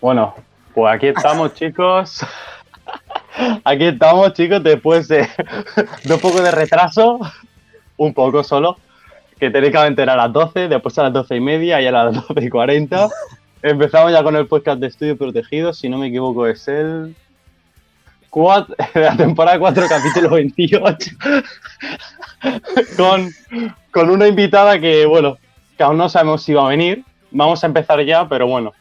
Bueno, pues aquí estamos, chicos. Aquí estamos, chicos, después de, de un poco de retraso, un poco solo, que técnicamente era a las 12, después a las 12 y media y a las 12 y 40. Empezamos ya con el podcast de Estudio Protegido, si no me equivoco es el... cuat- la temporada 4, capítulo 28, con, con una invitada que, bueno, que aún no sabemos si va a venir. Vamos a empezar ya, pero bueno,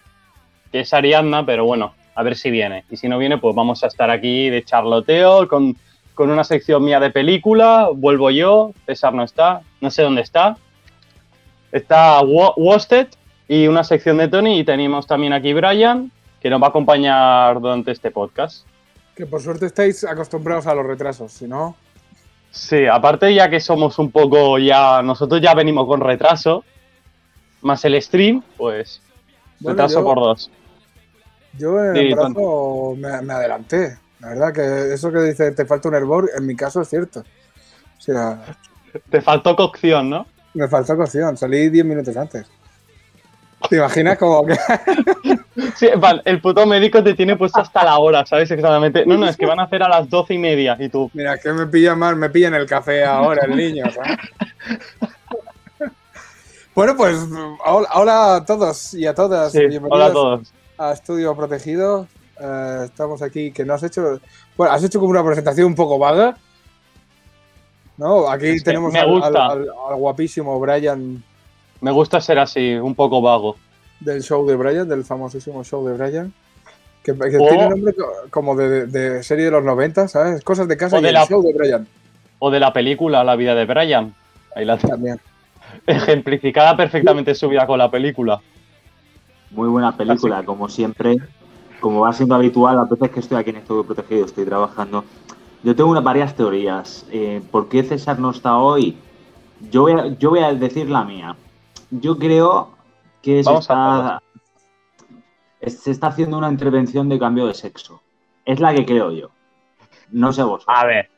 que es Ariadna, pero bueno, a ver si viene. Y si no viene, pues vamos a estar aquí de charloteo con, con una sección mía de película. Vuelvo yo, César no está, no sé dónde está. Está Wo- Wosted y una sección de Tony. Y tenemos también aquí Brian, que nos va a acompañar durante este podcast. Que por suerte estáis acostumbrados a los retrasos, si no. Sí, aparte ya que somos un poco ya, nosotros ya venimos con retraso, más el stream, pues Bueno, retraso yo- por dos. Yo en el brazo me, me adelanté. La verdad que eso que dice te falta un hervor, en mi caso es cierto. O sea, Te faltó cocción, ¿no? me faltó cocción, salí 10 minutos antes. ¿Te imaginas como que Sí, vale, el puto médico te tiene puesto hasta la hora, ¿sabes? Exactamente. No, no, es que van a hacer a las doce y media y tú. Mira, que me pilla mal, me pilla en el café ahora el niño, ¿sabes? Bueno, pues hola, hola a todos y a todas. Sí, hola a todos. A Estudio Protegido. Eh, estamos aquí, que no has hecho... Bueno, has hecho como una presentación un poco vaga. ¿No? Aquí Es tenemos al, gusta. al- al- al guapísimo Brian Me gusta ser así, un poco vago. del show de Brian, del famosísimo show de Brian. Que, que O- tiene nombre co- como de, de serie de los 90, ¿sabes? Cosas de casa O y de el la- show de Brian O de la película La vida de Brian. Ahí la también. ejemplificada perfectamente su vida con la película. Muy buena película, como siempre. Como va siendo habitual, las veces que estoy aquí en Estudio Protegido, estoy trabajando. Yo tengo una, varias teorías. Eh, ¿Por qué César no está hoy? Yo voy, a, yo voy a decir la mía. Yo creo que se a está, se está haciendo una intervención de cambio de sexo. Es la que creo yo. No sé vos. A ver.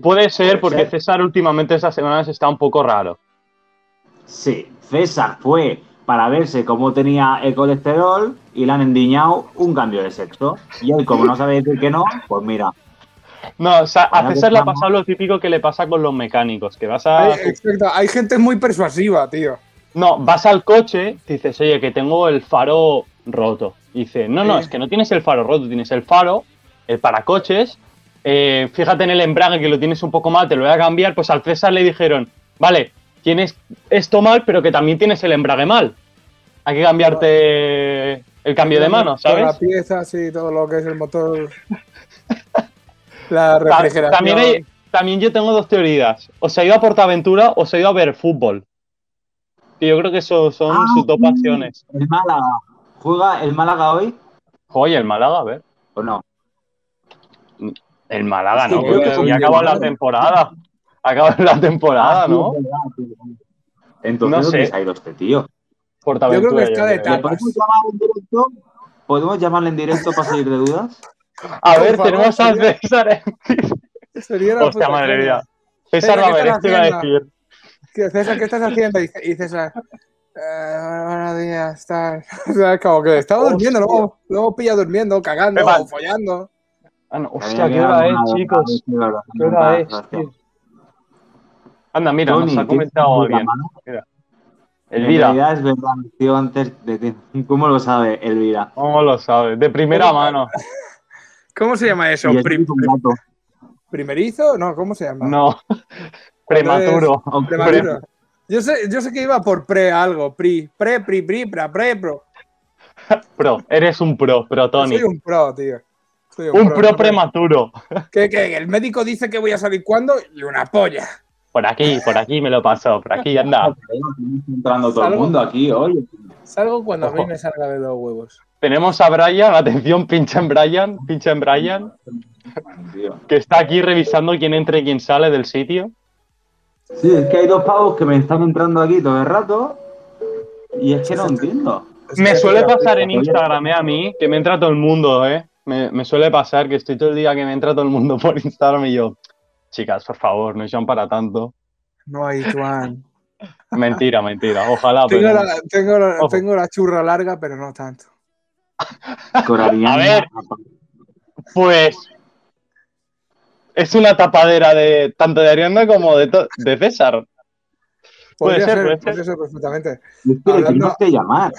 Puede ser porque. César últimamente estas semanas está un poco raro. Sí, César fue para verse cómo tenía el colesterol y le han endiñado un cambio de sexo. Y él, como no sabe decir que no, pues mira. No, o sea, a César le ha pasado lo típico que le pasa con los mecánicos, que vas a... Hay, exacto, hay gente muy persuasiva, tío. No, vas al coche, dices, oye, que tengo el faro roto. Y dice, no, no, es que no tienes el faro roto, tienes el faro, el paracoches. eh, fíjate en el embrague que lo tienes un poco mal, te lo voy a cambiar. Pues al César le dijeron, vale, tienes esto mal, pero que también tienes el embrague mal. Hay que cambiarte el cambio de mano, Toda ¿sabes? La pieza, sí, todo lo que es el motor. La refrigeración. También, hay- también yo tengo dos teorías. O se ha ido a Portaventura o se ha ido a ver fútbol. Y yo creo que eso son Ah, sus dos pasiones. El Málaga. ¿Juega el Málaga hoy Oye, el Málaga, a ver. o no? El Málaga, ¿no? Porque ya de acabó la temporada. Acaba la temporada, Ah, ¿no? verdad. Entonces, No ¿dónde sé. se ha ido este tío? Portaventura, Yo creo que está de ¿Le podemos en llamarle en directo para salir de dudas? A ver, favor, tenemos a sería- César. Sería la Hostia, madre mía. César Venga, va a ¿qué ver, iba a decir. ¿Qué, César, ¿qué estás haciendo? Y, César, "Eh, buenos días, tal. O sea, como que estaba Hostia. durmiendo, luego, luego pilla durmiendo, cagando o follando. Ah, no, hostia, ¿qué hora es, chicos? ¿Qué hora es, tío? Anda, mira, Tony, nos ha ¿qué comentado en alguien. la En Elvira, realidad es verdad, tío, antes de ti. ¿Cómo lo sabe Elvira? ¿cómo lo sabes? De primera ¿Cómo? mano. ¿Cómo se llama eso? Prim-. ¿Primerizo? No, ¿cómo se llama? No. Prematuro. Prematuro. Yo sé, yo sé que iba por pre algo, pri, pre, pri, pri, pra, pre, pro. Pro, eres un pro, pro Yo Tony. Soy un pro, tío. Soy Un pro me- prematuro. Que, que el médico dice que voy a salir cuando y una polla. Por aquí, por aquí me lo pasó, por aquí anda. Entrando todo el Salgo. mundo aquí hoy. Salgo cuando a mí me salga de los huevos. Tenemos a Brian, atención, pincha en Brian, pincha en Brian, que está aquí revisando quién entra y quién sale del sitio. Sí, es que hay dos pavos que me están entrando aquí todo el rato y es que no entiendo. Me suele pasar en. Instagram eh, a mí, que me entra todo el mundo, ¿eh? Me, me suele pasar que estoy todo el día que me entra todo el mundo por Instagram y yo, chicas, por favor, no sean para tanto. No hay Juan. Mentira, mentira, ojalá, Tengo pero... la, tengo, la, Ojo. tengo la churra larga, pero no tanto. Coraliana. A ver. Pues es una tapadera de tanto de Arianda como de, de César. Puede ser, ser, puede ser. podría ser perfectamente. Es que le Hablando- tenemos que llamar.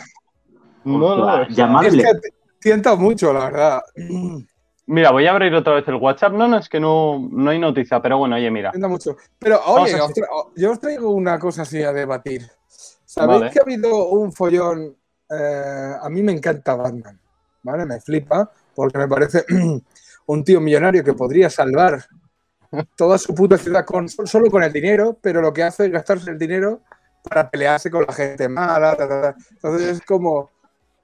No, no, O sea, o sea, llamarle. Es que t- tienta mucho, la verdad. Mira, voy a abrir otra vez el WhatsApp. No, no, es que no, no hay noticia, pero bueno, oye, mira. Mucho. Pero oye, os yo os traigo una cosa así a debatir. ¿Sabéis Vale. que ha habido un follón? eh, a mí me encanta Batman, ¿vale? Me flipa porque me parece un tío millonario que podría salvar toda su puta ciudad con, solo con el dinero, pero lo que hace es gastarse el dinero para pelearse con la gente mala. ta, ta, ta. Entonces es como,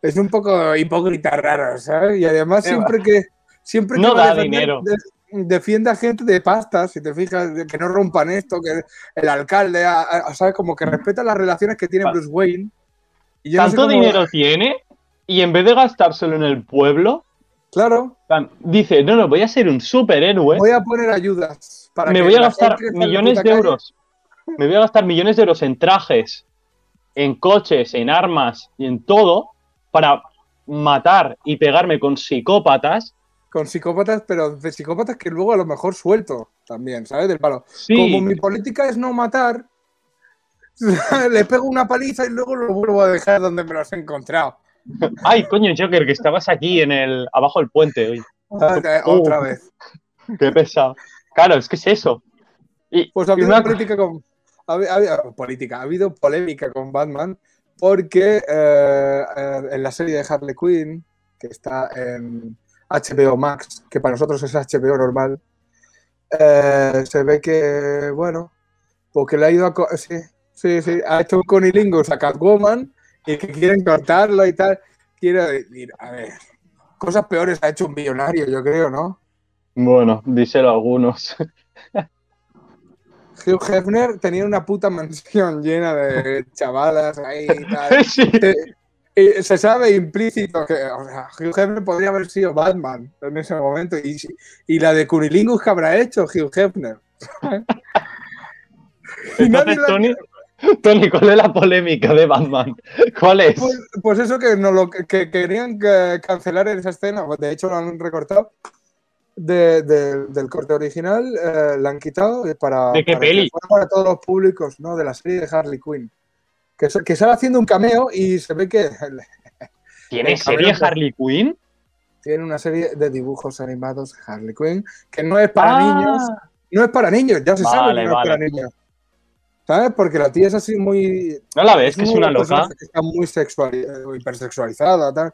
es un poco hipócrita raro, ¿sabes? Y además siempre que siempre no da defender, dinero. de- defiende a gente de pasta, si te fijas, que no rompan esto, que el alcalde, a- a- ¿sabes? Como que respeta las relaciones que tiene Pa- Bruce Wayne. Y yo no sé Tanto cómo- dinero tiene y en vez de gastárselo en el pueblo, Claro, dice, no, no, voy a ser un superhéroe. voy a poner ayudas. Para me que voy a gastar millones de calle- euros. Me voy a gastar millones de euros en trajes, en coches, en armas y en todo para matar y pegarme con psicópatas. Con psicópatas, pero de psicópatas que luego a lo mejor suelto también, ¿sabes? Del palo. Sí, Como mi política es no matar, le pego una paliza y luego lo vuelvo a dejar donde me los he encontrado. ay, coño, Joker, que estabas aquí en el abajo del puente hoy. Ah, Oh. Otra vez. Qué pesado. Claro, es que es eso. Y, Pues ha habido una- política con. Ha, habi- ha habido- política, ha habido polémica con Batman porque eh, eh, en la serie de Harley Quinn, que está en HBO Max, que para nosotros es HBO normal, eh, se ve que, bueno, porque le ha ido a. Sí, sí, sí, ha hecho un conilingus a Catwoman y que quieren cortarlo y tal. Quiero decir, a ver, cosas peores ha hecho un millonario, yo creo, ¿no? Bueno, díselo a algunos. Hugh Hefner tenía una puta mansión llena de chavalas ahí y tal. sí. Eh, eh, se sabe implícito que o sea, Hugh Hefner podría haber sido Batman en ese momento. Y, la de Cunilingus que habrá hecho Hugh Hefner. Entonces, Tony, Tony, ¿cuál es la polémica de Batman? ¿Cuál es? Pues, pues eso que, no lo, que querían que cancelar esa escena, pues de hecho lo han recortado de- de- del corte original, eh, la han quitado para, ¿De qué para que fuera para todos los públicos, ¿no? De la serie de Harley Quinn. Que, que sale haciendo un cameo y se ve que ¿Tiene serie Harley Quinn? tiene una serie de dibujos animados Harley Quinn que no es para Ah, niños, no es para niños, ya se sabe que no vale. es para niños. ¿Sabes? Porque la tía es así muy. ¿No la ves? Que es una los loca. Está muy sexual, hipersexualizada, tal.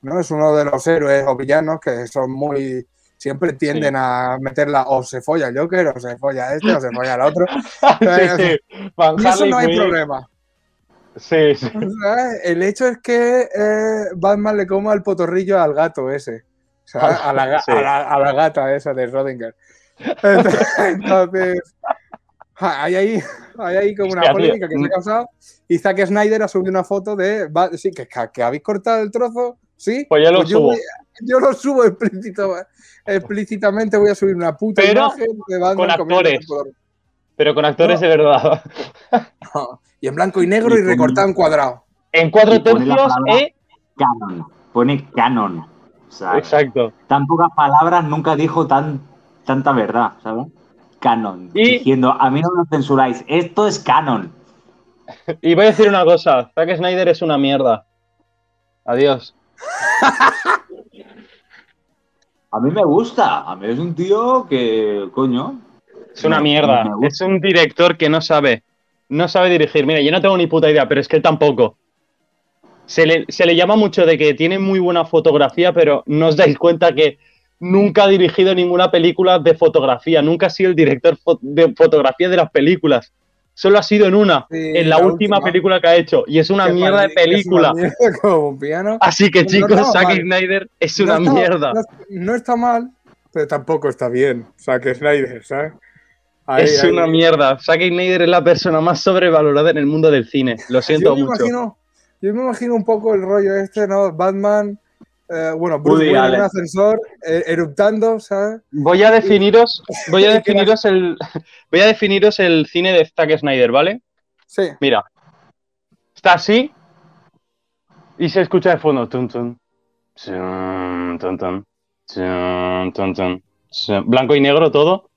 ¿no? Es uno de los héroes o villanos que son muy. Siempre tienden a meterla o se folla el Joker, o se folla este, o se folla el otro. sí, sí. Eso no hay problema. Sí, sí. El hecho es que eh, Batman le coma el potorrillo al gato ese. A, la, ga- Sí. a la- a la gata esa de Rodinger. Entonces, hay ahí, hay ahí como una Hostia, tío. polémica que se ha causado. Y Zack Snyder ha subido una foto de. Sí, que, que habéis cortado el trozo. Sí. Pues yo lo yo, subo. yo lo subo explícito, explícitamente. Voy a subir una puta Pero imagen de Batman con actores. Pero con actores No. de verdad. Y en blanco y negro Y y recortado en cuadrado. En cuatro tercios, ¿eh? Canon. Pone canon. O sea, Exacto. tan pocas palabras nunca dijo tan, tanta verdad, ¿sabes? Canon. Y- Diciendo, a mí no me censuráis, esto es canon. Y voy a decir una cosa. Zack Snyder es una mierda. Adiós. A mí me gusta. A mí es un tío que, coño. Es una mierda. Es un director que no sabe. No sabe dirigir. Mira, yo no tengo ni puta idea, pero es que él tampoco. Se le, se le llama mucho de que tiene muy buena fotografía, pero no os dais cuenta que nunca ha dirigido ninguna película de fotografía. Nunca ha sido el director fo- de fotografía de las películas. Solo ha sido en una, Sí, en la, la última, última. película que ha hecho. Y es una Que mierda de película. mierda como un piano. Así que, No chicos, estaba Zack. Snyder es No una está- mierda. No, no está mal, pero tampoco está bien. Zack Snyder, ¿sabes? Ahí, es ahí. una mierda. Zack Snyder es la persona más sobrevalorada en el mundo del cine. Lo siento Yo me mucho. imagino, yo me imagino un poco el rollo este, ¿no? Batman, eh, bueno, Bruce Woody Wayne en un ascensor, eh, eruptando, ¿sabes? Voy a definiros, voy a definiros el, voy a definiros el cine de Zack Snyder, ¿vale? Sí. Mira, está así y se escucha de fondo, tun, tun, Chun, tun, tun. Chun, tun, tun. Chun. Blanco y negro todo.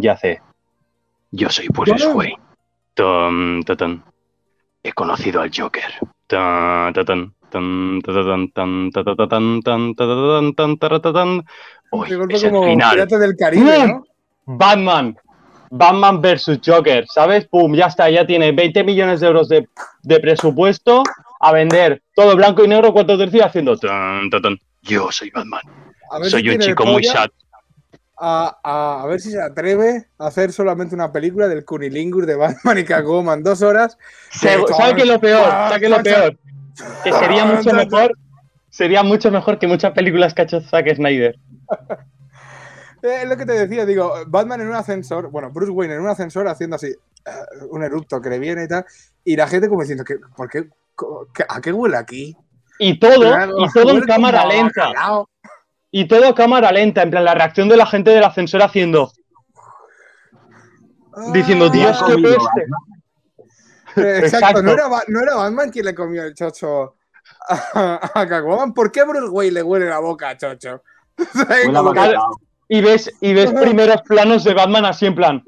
Ya sé. Yo soy Bruce Wayne. He conocido al Joker. Hoy es el final. del Caribe. Batman. Batman versus Joker, ¿sabes? Pum, ya está, ya tiene 20 millones de euros de, de presupuesto a vender todo blanco y negro, cuatro tercios haciendo tan, tan, tan. Yo soy Batman. Soy si un chico muy sad. A, a- a ver si se atreve a hacer solamente una película del Cunilingus de Batman y Catwoman, dos horas. Se- de- ¿Sabe qué es lo peor? ¿Sabe qué es lo peor? Que sería mucho mejor. Sería mucho mejor que muchas películas que ha hecho Zack Snyder. Eh, Es lo que te decía, digo, Batman en un ascensor, bueno, Bruce Wayne en un ascensor haciendo así, eh, un erupto que le viene y tal, y la gente como diciendo, que, ¿por qué? ¿A qué huele aquí? Y todo, Claro, y todo en cámara lenta. bacalao. Y todo a cámara lenta. En plan, la reacción de la gente del ascensor haciendo. Diciendo, Ah, Dios, qué peste. eh, Exacto, Exacto. No, era, no era Batman quien le comió el chocho a, a Catwoman. ¿Por qué Bruce Wayne le huele la boca a chocho? Y ves, y ves primeros planos de Batman así en plan.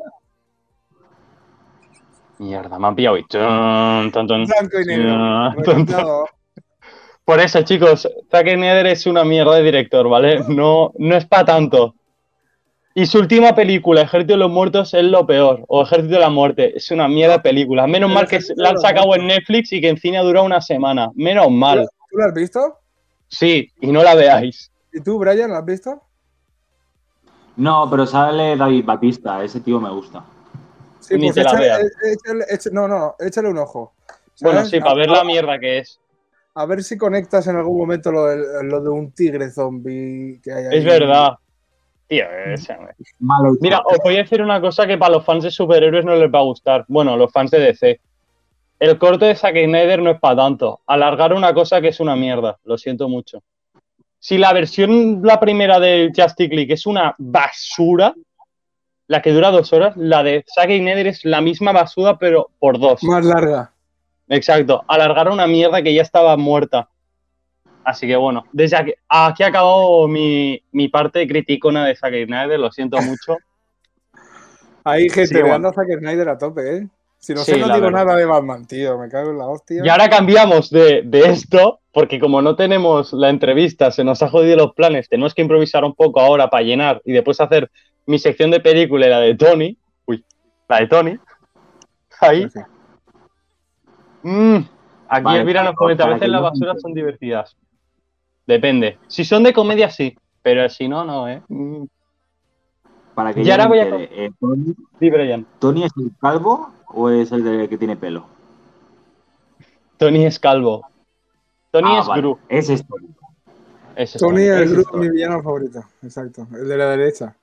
Mierda, me han pillado. y tun, tun, tun. Blanco y negro. Por eso, chicos, Zack Snyder es una mierda de director, ¿vale? No, no es para tanto. Y su última película, Ejército de los Muertos, es lo peor. O Ejército de la Muerte. Es una mierda de película. Menos mal que la han sacado en. Netflix y que en cine ha durado una semana. Menos mal. ¿Tú lo has visto? Sí, y no la veáis. ¿Y tú, Brian, lo has visto? No, pero sale David Batista, ese tío me gusta. Sí, Ni pues te la veas. eh, échale- échale- no, no, échale un ojo. Bueno, sí, para A- ver la mierda que es. A ver si conectas en algún momento lo de, lo de un tigre zombie que hay ahí. Es verdad. Tío, es- Mal hecho. Mira, os voy a decir una cosa que para los fans de superhéroes no les va a gustar. Bueno, los fans de DC. El corte de Zack Snyder no es para tanto. Alargar una cosa que es una mierda. Lo siento mucho. Si la versión, la primera de Justice League es una basura, la que dura dos horas, la de Zack Snyder es la misma basura, pero por dos. Más larga. Exacto. Alargar una mierda que ya estaba muerta. Así que bueno, desde aquí, aquí ha acabado mi, mi parte criticona de Zack Snyder, lo siento mucho. Ahí, gente, Sí, bueno. a Zack Snyder a tope, ¿eh? Si no Sí, sé, no digo verdad. nada de Batman, tío. Me cago en la hostia. Y ahora cambiamos de, de esto, porque como no tenemos la entrevista, se nos ha jodido los planes, tenemos que improvisar un poco ahora para llenar y después hacer mi sección de película y la de Tony. Uy, la de Tony. Ahí. Sí. Mm, aquí Vale, Elvira nos comenta, a veces las no basuras son divertidas. Depende. Si son de comedia, sí, pero si no, no, ¿eh? Mm. Para que Y ahora voy a- eh, Tony, Sí, Brian. ¿Tony es el calvo o es el de- que tiene pelo? Tony es calvo. Tony Ah, es vale. Gru. Ese es Tony. Ese es Tony Tony. es es mi Tony. villano favorito. Exacto. El de la derecha.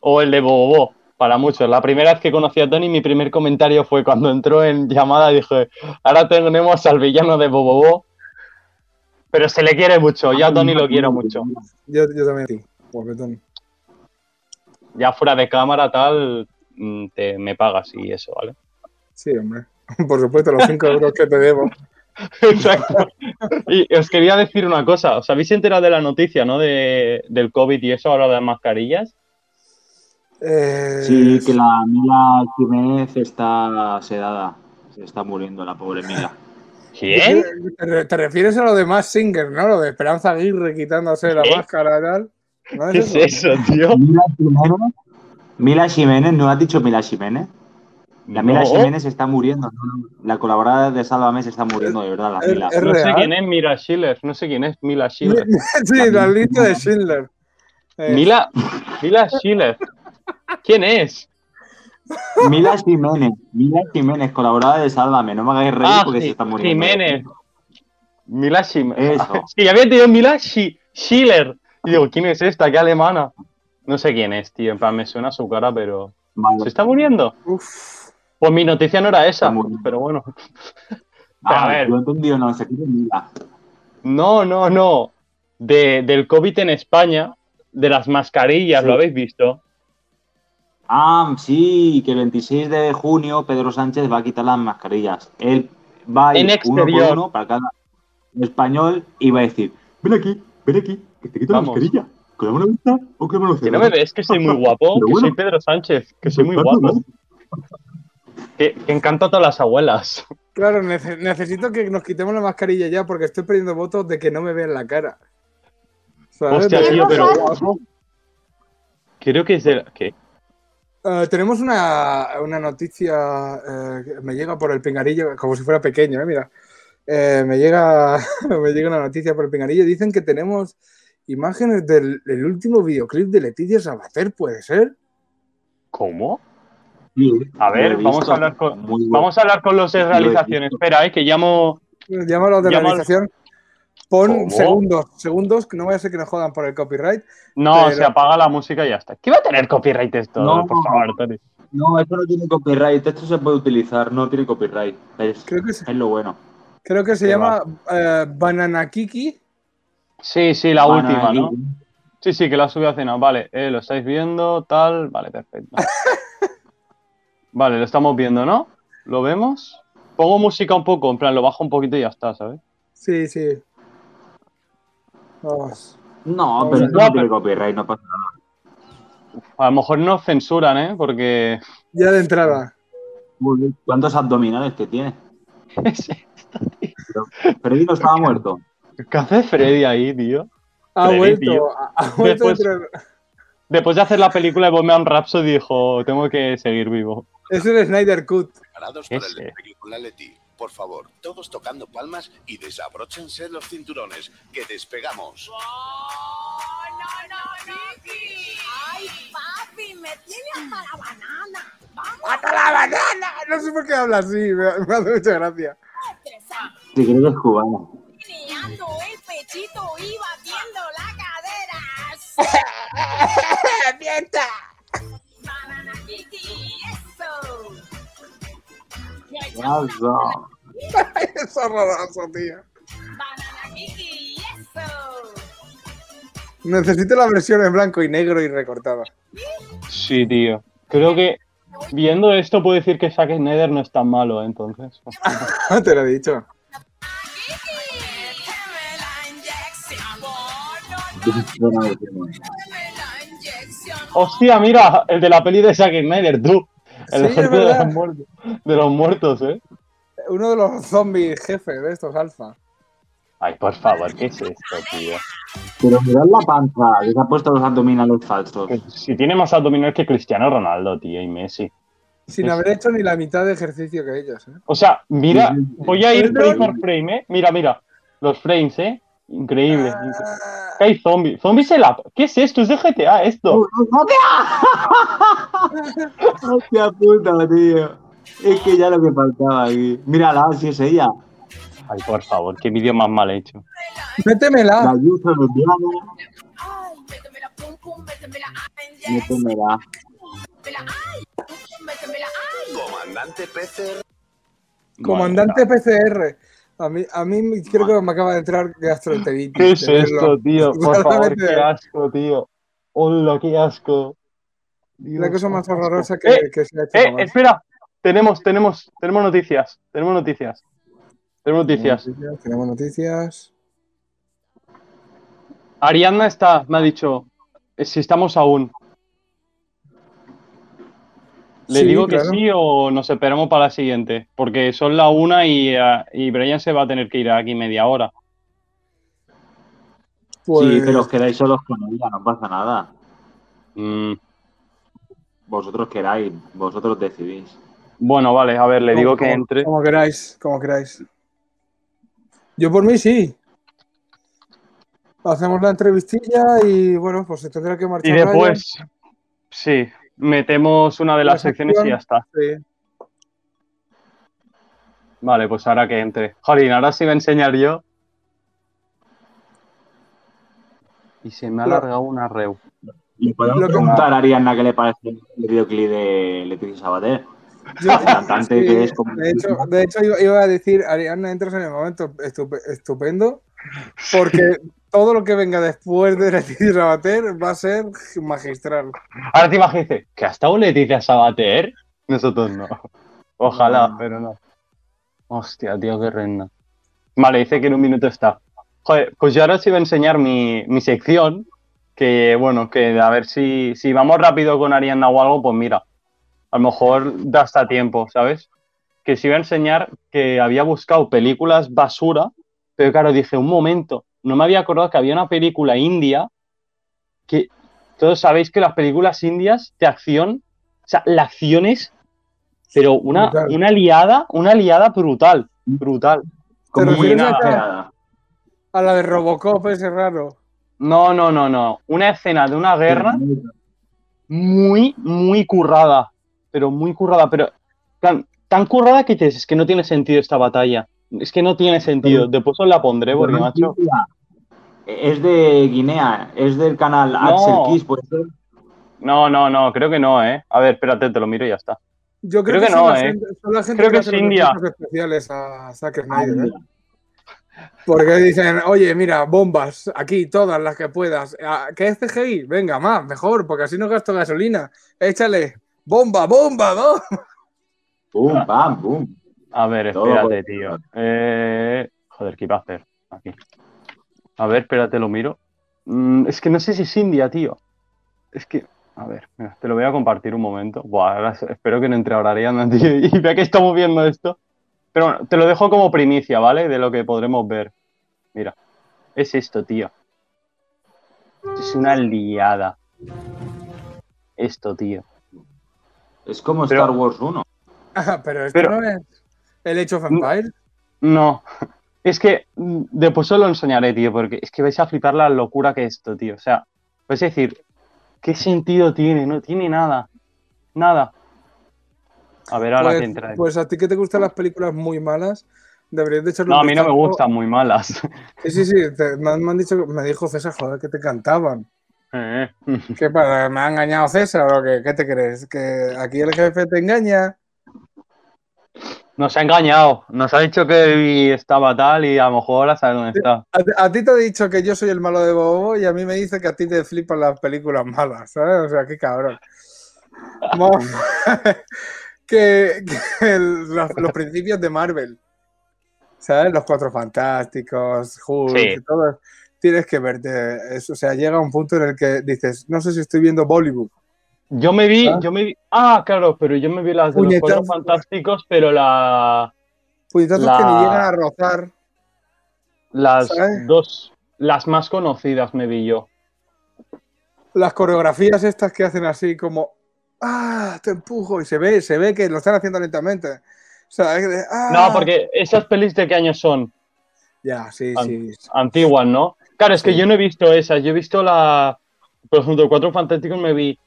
O el de Bobo, para muchos. La primera vez que conocí a Tony, mi primer comentario fue cuando entró en llamada y dije, ahora tenemos al villano de Bobo. Pero se le quiere mucho, yo a Tony lo quiero mucho. Yo, yo también ti. Guapetón. Ya fuera de cámara, tal, mm, te, me pagas y eso, ¿vale? Sí, hombre. Por supuesto, los 5 euros que te debo. Exacto. Y os quería decir una cosa, ¿os habéis enterado de la noticia, no? De, del COVID y eso, ahora de las mascarillas. Eh, Sí, que la Mila Jiménez está sedada. Se está muriendo la pobre Mila. ¿Quién? ¿Te, te refieres a lo de Mass Singer, ¿no? Lo de Esperanza Aguirre quitándose la máscara y tal. ¿No ¿Qué es eso, tío? Mila Jiménez. Mila Jiménez, ¿no has dicho Mila Jiménez? La Mila No. Jiménez se está muriendo. La colaboradora de Sálvame se está muriendo, de verdad, la Es- Mila. es No sé quién es Mila Schiller, no sé quién es Mila Schiller. sí, la lista de Schindler. Eh, Mila, Mila Schiller. ¿Quién es? Mila Jiménez. Mila Jiménez, colaboradora de Sálvame. No me hagáis reír Ah, porque se está muriendo. Jiménez. Mila Jiménez. Eso. Sí, había tenido Mila Schiller. Y digo, ¿quién es esta? ¿Qué alemana? No sé quién es, tío. En plan, me suena su cara, pero. Vale. ¿Se está muriendo? Uf. Pues mi noticia no era esa, pero bueno. Ah, a ver. Yo no, se. No, no, no. De, del COVID en España, de las mascarillas, Sí. ¿lo habéis visto? Ah, sí, que el 26 de junio Pedro Sánchez va a quitar las mascarillas. Él va a ir En uno exterior. por uno para cada español y va a decir, ven aquí, ven aquí, que te quito la Vamos. mascarilla. ¿Con la mano abierta o con la mano Que no me ves, que soy muy guapo, que bueno. soy Pedro Sánchez, que soy muy guapo. Que, que encanto a todas las abuelas. Claro, nece- necesito que nos quitemos la mascarilla ya porque estoy perdiendo votos de que no me vean la cara. ¿Sabes? Hostia, tío, pero creo que es de... ¿Qué? Eh, tenemos una, una noticia eh, que me llega por el pingarillo, como si fuera pequeño, ¿eh? mira. Eh, me, llega, me llega una noticia por el pingarillo. Dicen que tenemos imágenes del, del último videoclip de Leticia Sabater, ¿puede ser? ¿Cómo? Sí, A ver, vamos visto. a hablar con- bueno. Vamos a hablar con los de realización. Espera, eh, que llamo... Llámalo de Llama al- realización. Pon ¿Cómo? segundos, segundos, que no vaya a ser que nos jodan por el copyright. No, Pero- se apaga la música y ya está. ¿Qué va a tener copyright esto? No. Por favor, Tony. No, esto no tiene copyright, esto se puede utilizar, no tiene copyright. Es, Creo que, se- es lo bueno. creo que se Qué llama eh, Banana Kiki. Sí, sí, la última. ¿no? Sí, sí, que la subí a cena. Vale, eh, lo estáis viendo, tal. Vale, perfecto. vale, lo estamos viendo, ¿no? ¿Lo vemos? Pongo música un poco, en plan, lo bajo un poquito y ya está, ¿sabes? Sí, sí. Vamos. No, pero no, no tiene pero- copyright, no pasa nada. A lo mejor nos censuran, ¿eh? Porque. Ya de entrada. ¿Cuántos abdominales que tiene? Freddy no estaba muerto. ¿Qué hace Freddy ahí, tío? Ha Freddy, vuelto. tío. Ha, vuelto Después- dentro- Después de hacer la película de Bohemian Rhapsody dijo, tengo que seguir vivo. Es el Snyder Cut. Preparados ¿Qué para el eso? despegue con la Leti. Por favor, todos tocando palmas y desabróchense los cinturones, que despegamos. no, no, no, Kiki. Ay, papi, me tiene hasta la banana. Vamos ¡Hasta la banana! No sé por qué habla así, me, me hace mucha gracia. Sí, creo que es cubano. Meneando el pechito y batiendo la cadera. ¡Mienta! Banana eso. Eso. Es horroroso, tío. Banana Kiki, eso. Necesito la versión en blanco y negro y recortada. Sí, tío. Creo que viendo esto puedo decir que Zack Snyder no es tan malo, ¿eh? entonces. Te lo he dicho. Hostia, mira, el de la peli de Zack Snyder, tú. El Sí, de los, muertos, de los muertos, ¿eh? Uno de los zombies jefes de estos alfa. Ay, por favor, ¿qué es esto, tío? Pero mirad la panza, que se ha puesto los abdominales falsos. Si tiene más abdominales que Cristiano Ronaldo, tío, y Messi. Sin Es- haber hecho ni la mitad de ejercicio que ellos, ¿eh? O sea, mira, voy a ir frame por frame, ¿eh? Mira, mira. Los frames, ¿eh? Increíble. incre- Ah, ¿Qué hay zombies? ¿Zombies en la...? ¿Qué es esto? Es de GTA esto. Hostia puta, tío. Es que ya lo que faltaba aquí. Mírala, si es ella. Ay, por favor, qué vídeo más mal hecho. La Métemela. Del piano. Ay, métemela, pum, pum, métemela. Ay, Métemela. métemela, ay, pum, pum, métemela, ay. Comandante PCR. Comandante PCR. A mí, a mí creo que me acaba de entrar gastroenteritis. ¿Qué es esto, tío? Por favor, qué asco, tío. Hola, qué asco. La cosa más Dios, horrorosa que, Eh, que se ha hecho. Eh, jamás. espera. Tenemos, tenemos, tenemos noticias. Tenemos noticias. Tenemos noticias. Tenemos noticias. Ariadna está, me ha dicho, si estamos aún. ¿Le Sí, digo claro. que sí o nos esperamos para la siguiente? Porque son la una y, y Brian se va a tener que ir aquí media hora. Pues, Sí, pero os quedáis solos con ella, no pasa nada. Mm, Vosotros queráis, vosotros decidís. bueno, vale, a ver, le digo que entre. Como queráis, como queráis. Yo por mí sí. Hacemos la entrevistilla y bueno, pues se tendrá que Y marchar. después, sí, metemos una de La las secciones y ya está. Sí. Vale, pues ahora que entre. Jolín, ahora sí voy a enseñar yo. Y se me ha alargado una reu. ¿Le podemos Lo que- preguntar a Ariadna qué le parece el videoclip de Leticia Sabater? Yo- El cantante sí, que es como... de hecho, de hecho iba, a decir, Ariana, entras en el momento estupe- estupendo, porque todo lo que venga después de Leticia Sabater va a ser magistral. Ahora te imaginas, ¿que ha estado Leticia Sabater? Nosotros no. Ojalá, No. pero no. Hostia, tío, qué renda. Vale, dice que en un minuto está. Joder, pues yo ahora os iba a enseñar mi, mi sección. Que bueno, que a ver si, si vamos rápido con Ariana o algo, pues mira, a lo mejor da hasta tiempo, ¿sabes? Que os iba a enseñar que había buscado películas basura, pero claro, dije, un momento, no me había acordado que había una película india que todos sabéis que las películas indias de acción, o sea, la acción es, pero una, Brutal. una liada, una liada brutal, brutal. ¿Te Muy nada. a, la de Robocop ese raro? No, no, no, no. Una escena de una guerra muy, muy currada. Pero muy currada. Pero tan, tan currada que dices, es que no tiene sentido esta batalla. Es que no tiene sentido. Después os la pondré porque, macho. Es de Guinea, es del canal No. Axel Kiss, puede ser. No, no, no, creo que no, ¿eh? A ver, espérate, te lo miro y ya está. Yo creo, Creo que, que no, la eh. gente, son la gente Creo que le es hace los India. especiales a Zack Snyder, ¿eh? Porque dicen, oye, mira, bombas, aquí, todas las que puedas. Ah, ¿Qué es CGI? Venga, más, mejor, porque así no gasto gasolina. Échale, bomba, bomba, bomba. Boom, bam, boom. A ver, espérate, tío. Eh, Joder, ¿qué iba a hacer? Aquí. A ver, espérate, lo miro. Mm, es que no sé si es India, tío. Es que, a ver, mira, te lo voy a compartir un momento. Buah, ahora espero que no entre ahora Ariana, tío, y vea que estamos viendo esto. Pero bueno, te lo dejo como primicia, ¿vale? De lo que podremos ver. Mira, es esto, tío. Es una liada. Esto, tío. Es como Pero- Star Wars 1. Ah, pero esto Pero- no es el Age of Empires. No, es que después os lo enseñaré, tío, porque es que vais a flipar la locura que es esto, tío. O sea, vais a decir, ¿qué sentido tiene? No tiene nada. Nada. A ver, ahora Pues, que entra. pues a ti que te gustan las películas muy malas, deberías de echarle no, a mí no me gustan muy malas. Sí, sí, sí, te- me, han, me han dicho, me dijo César, joder, que te cantaban. Eh, ¿Qué pasa? ¿Me ha engañado César o qué? ¿Qué te crees? ¿Que aquí el jefe te engaña? Nos ha engañado. Nos ha dicho que estaba tal y a lo mejor ahora sabe dónde está. A, a ti te he dicho que yo soy el malo de Bobo y a mí me dice que a ti te flipan las películas malas, ¿sabes? O sea, qué cabrón. Que que el- los, los principios de Marvel, ¿sabes? Los Cuatro Fantásticos, Hulk, Sí. todo. Tienes que verte eso. O sea, llega un punto en el que dices, no sé si estoy viendo Bollywood. Yo me vi, ¿Ah? yo me vi. Ah, claro, pero yo me vi las de los. Cuatro fantásticos, pero la, Puñetazos La- que ni llegan a rozar. las ¿Sabes? dos, las más conocidas me vi yo. las coreografías estas que hacen así como ah te empujo y se ve se ve que lo están haciendo lentamente o sea es de, "Ah". No, porque esas pelis de qué año son? ya sí sí Antiguas, ¿no? Claro, es que Sí. yo no he visto esas. Yo he visto la. Por ejemplo, Cuatro Fantásticos me vi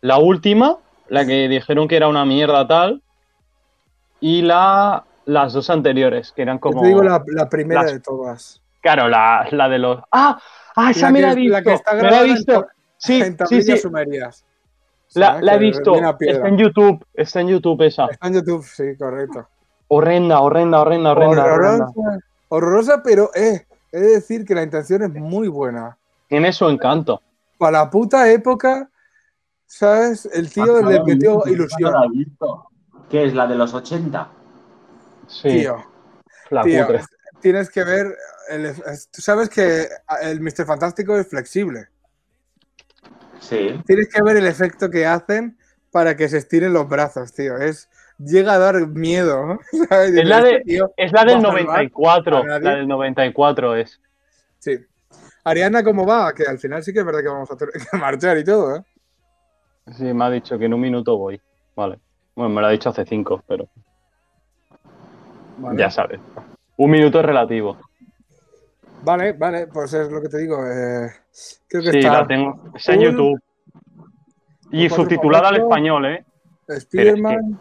la última, la que dijeron que era una mierda tal, y la las dos anteriores, que eran Yo como. te digo la, la primera las- de todas Claro, la, la de los. ¡Ah! ¡Ah, esa me la he visto! la que está me la he en visto. Sí, en sí, sí. sumerias La, he visto. Está en YouTube. Está en YouTube esa. está en YouTube sí correcto Horrenda, horrenda, horrenda, horrenda. horrenda. horrorosa horrorosa pero eh he de decir que la intención es muy buena Tiene su encanto. para la puta época sabes el tío le metió ilusión. ¿Qué es la de los 80? Sí, tío la Tío, cutre. tienes que ver. El, tú sabes que el Mr. Fantástico es flexible. Sí. Tienes que ver el efecto que hacen para que se estiren los brazos, tío. Es, llega a dar miedo. Es la de- "Este tío Es la del ¿Va a salvar 94. a nadie? La del 94 es. Sí. Ariana, ¿cómo va? Que al final sí que es verdad que vamos a tener que marchar y todo, ¿eh? Sí, me ha dicho que en un minuto voy. Vale. Bueno, me lo ha dicho hace cinco, pero Vale. ya sabes. Un minuto es relativo. Vale, vale, pues es lo que te digo. eh, creo que Sí, está la tengo. Está en. YouTube. Y subtitulada al español, ¿eh? Spider-Man.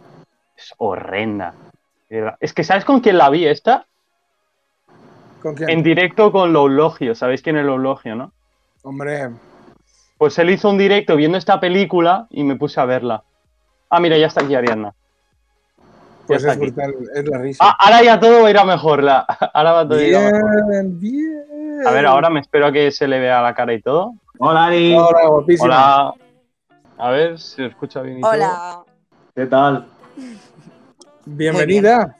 Es horrenda. Es que, ¿sabes con quién la vi esta? ¿Con quién? En directo con Loulogio. ¿Sabéis quién es Loulogio, no? Hombre, Pues él hizo un directo viendo esta película y me puse a verla. Ah, mira, ya está aquí Ariana. pues está es aquí. brutal, es la risa. Ah, ahora ya todo irá mejor. La, ahora va todo a ir a mejor. bien, bien. A ver, ahora me espero a que se le vea la cara y todo. Hola, Ari. Hola, guapísima. Hola. A ver si se escucha bien y todo. Hola. ¿Qué tal? Bienvenida.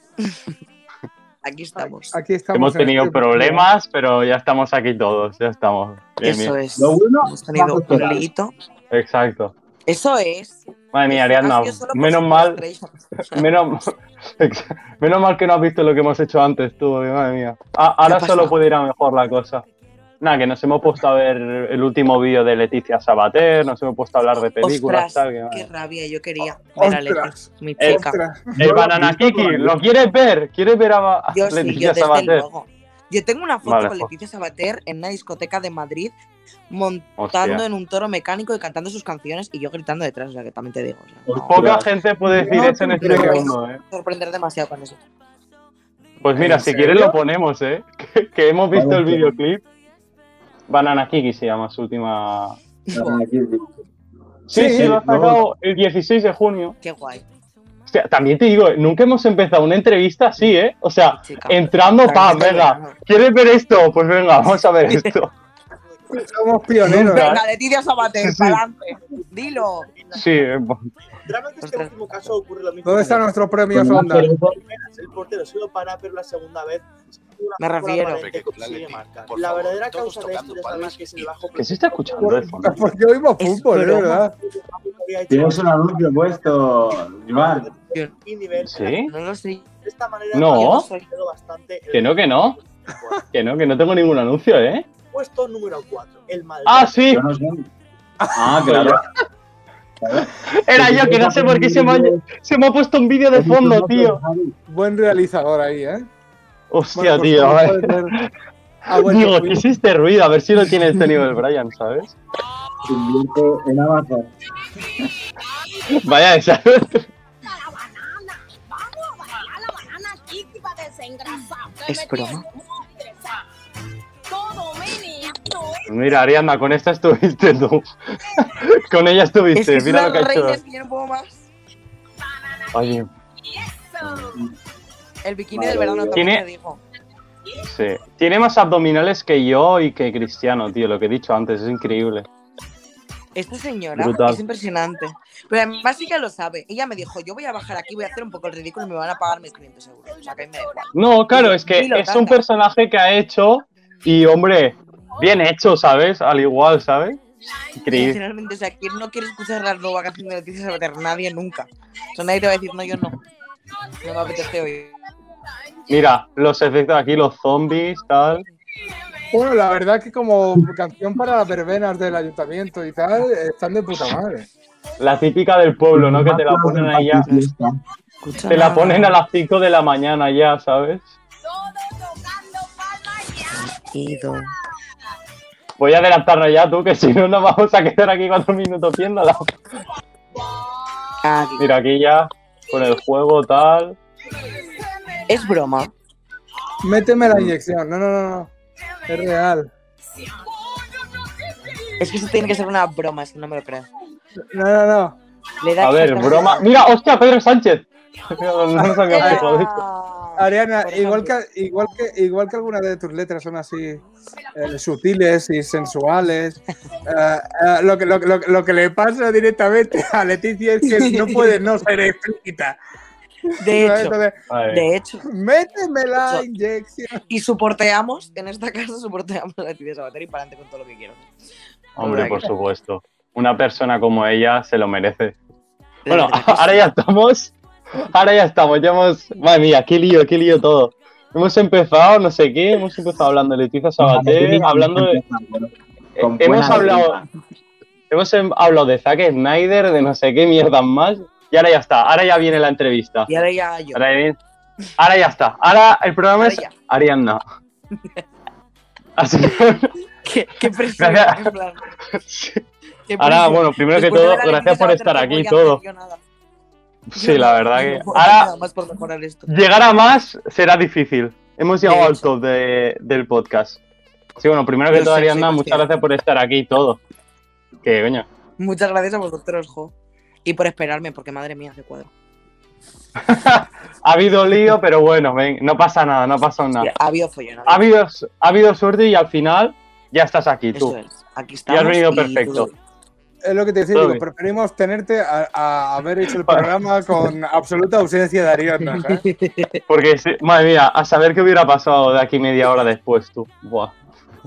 Aquí estamos. Aquí estamos. Hemos en tenido este- problemas, pero ya estamos aquí todos. Ya estamos. Bien, Eso bien. es. Lo bueno, Hemos tenido un liito. Exacto. Eso es. Madre mía, Ariadna, menos mal, menos, menos mal que no has visto lo que hemos hecho antes, tú, madre mía. Ah, ahora ¿Qué ha solo puede ir a mejor la cosa. Nada, que nos hemos puesto a ver el último vídeo de Leticia Sabater, nos hemos puesto a hablar de películas, Ostras, tal. que, qué rabia. Yo quería ver a Leti, Ostras. mi chica. Ostras. El Banana Kiki, ¿lo quieres ver? ¿Quieres ver a, a Yo sí, Leticia yo Sabater? luego. Yo tengo una foto Vale, con Leticia Sabater en una discoteca de Madrid montando Hostia. en un toro mecánico y cantando sus canciones y yo gritando detrás, o sea que también te digo. o sea, no- Poca gente puede decir No eso en te este creo. mundo, ¿eh? sorprender demasiado con eso. Pues mira, ¿En si serio? quieres lo ponemos, ¿eh? Que, que hemos visto el videoclip. Banana Kiki se llama su última... Sí, Sí, sí, lo ha no. sacado el 16 de junio. Qué guay. O sea, también te digo, nunca hemos empezado una entrevista así, ¿eh? O sea, Chica. entrando, pam, venga. ¿Quieres ver esto? Pues venga, vamos a ver esto. Somos pioneros. Venga, Leticia Sabater, Sí, sí. para adelante. Dilo. Sí, eh, que este Ostras. último caso ocurre lo mismo. ¿Dónde está nuestro premio Pues Sonda? El portero se lo para, pero la segunda vez. Una Me refiero. La verdadera causa de esto sabéis que es el bajo ¿Qué se está escuchando de fondo? Porque oímos Es fútbol, broma. verdad. Tienes un anuncio puesto, Joan. y nivel. ¿Sí? No lo sé. De esta manera No. bastante Que no, que no. Que no, que no tengo ningún anuncio, ¿eh? puesto número 4. El Madrid. Ah, sí. Yo no sé. Ah, claro. Era yo, que no sé por qué se me ha, se me ha puesto un vídeo de fondo, tío. Buen realizador ahí, ¿eh? Hostia, Bueno, tío. a ver. Ah, bueno, Digo, pues- ¿qué es este ruido? A ver si lo tiene este nivel Brian, ¿sabes? En Amazon. Vaya, esa. Es broma. Mira, Ariadna, con esta estuviste tú. con ella Es estuviste. que Mira lo que ha hecho. Oye. El bikini del verano también Tiene- te digo. sí. Tiene más abdominales que yo y que Cristiano, tío. Lo que he dicho antes, es increíble. Esta señora Brutal. es impresionante. Pero además sí que lo sabe. Ella me dijo, yo voy a bajar aquí, voy a hacer un poco el ridículo y me van a pagar 1.500 euros. O sea, que me da igual. No, claro, es que es un personaje que ha hecho y, hombre, bien hecho, ¿sabes? Al igual, ¿sabes? Increíble. Sinceramente, o sea, ¿quién no quiere escuchar la nueva canción de Leticia Sabater? Nadie nunca. O sea, nadie te va a decir, no, yo no. No me apetece hoy. Mira, los efectos aquí, los zombies, tal. Bueno, la verdad que como canción para las verbenas del ayuntamiento y tal, están de puta madre. La típica del pueblo, ¿no? Que te la ponen ahí ya. Escucha Te la ponen a las 5 de la mañana ya, ¿sabes? Todo tocando palmas ya. Ido. Voy a adelantarnos ya tú, que si no nos vamos a quedar aquí cuatro minutos viéndola. Mira, aquí ya, con el juego, tal. Es broma. Méteme la inyección. No, no, no, no. Es real. Es que eso tiene que ser una broma, es que no me lo creo. No, no, no. Le da A ver, broma. Mira, hostia, Pedro Sánchez. No. Ah, Ariana, igual que, igual, que, igual que algunas de tus letras son así eh, sutiles y sensuales, eh, eh, lo, que, lo, que- lo que- lo que le pasa directamente a Leticia es que no puede no ser explícita. De hecho, Entonces, de hecho. méteme la inyección. Y soporteamos, en esta casa soporteamos a Leticia Sabater y para adelante con todo lo que quiero. Hombre, por supuesto. Una persona como ella se lo merece. Bueno, ahora ya estamos. Ahora ya estamos. Ya hemos. Madre mía, qué lío, qué lío todo. Hemos empezado, no sé qué. Hemos empezado hablando de Leticia Sabater, hablando de. Hemos hablado-. Hemos em- hablado de Zack Snyder, de no sé qué mierdas más. Y ahora ya está. Ahora ya viene la entrevista. Y ahora ya yo. Ahora, viene- ahora ya está. Ahora el programa Ahora es ya. Arianna. Así que. Qué, qué presión. Gracias. en plan, qué Ahora, bueno, primero que Después todo, gracias por estar aquí y todo. nada. Sí, la verdad que. Ahora, más por mejorar esto. llegar a más será difícil. Hemos llegado al top de- del podcast. Sí, bueno, primero que todo, Arianna, muchas gracias por estar aquí y todo. Que, coño. Muchas gracias a vosotros, Jo. Y por esperarme, porque madre mía, qué cuadro. Ha habido lío, pero bueno, ven, no pasa nada, no pasa nada. Ha habido follón. Ha habido, ha habido suerte y al final ya estás aquí Eso tú. es. Aquí estamos. has venido y perfecto. Es lo que te decía, digo, preferimos tenerte a, a haber hecho el programa con absoluta ausencia de Ariadna. ¿sabes? Porque, madre mía, a saber qué hubiera pasado de aquí media hora después, tú. Buah.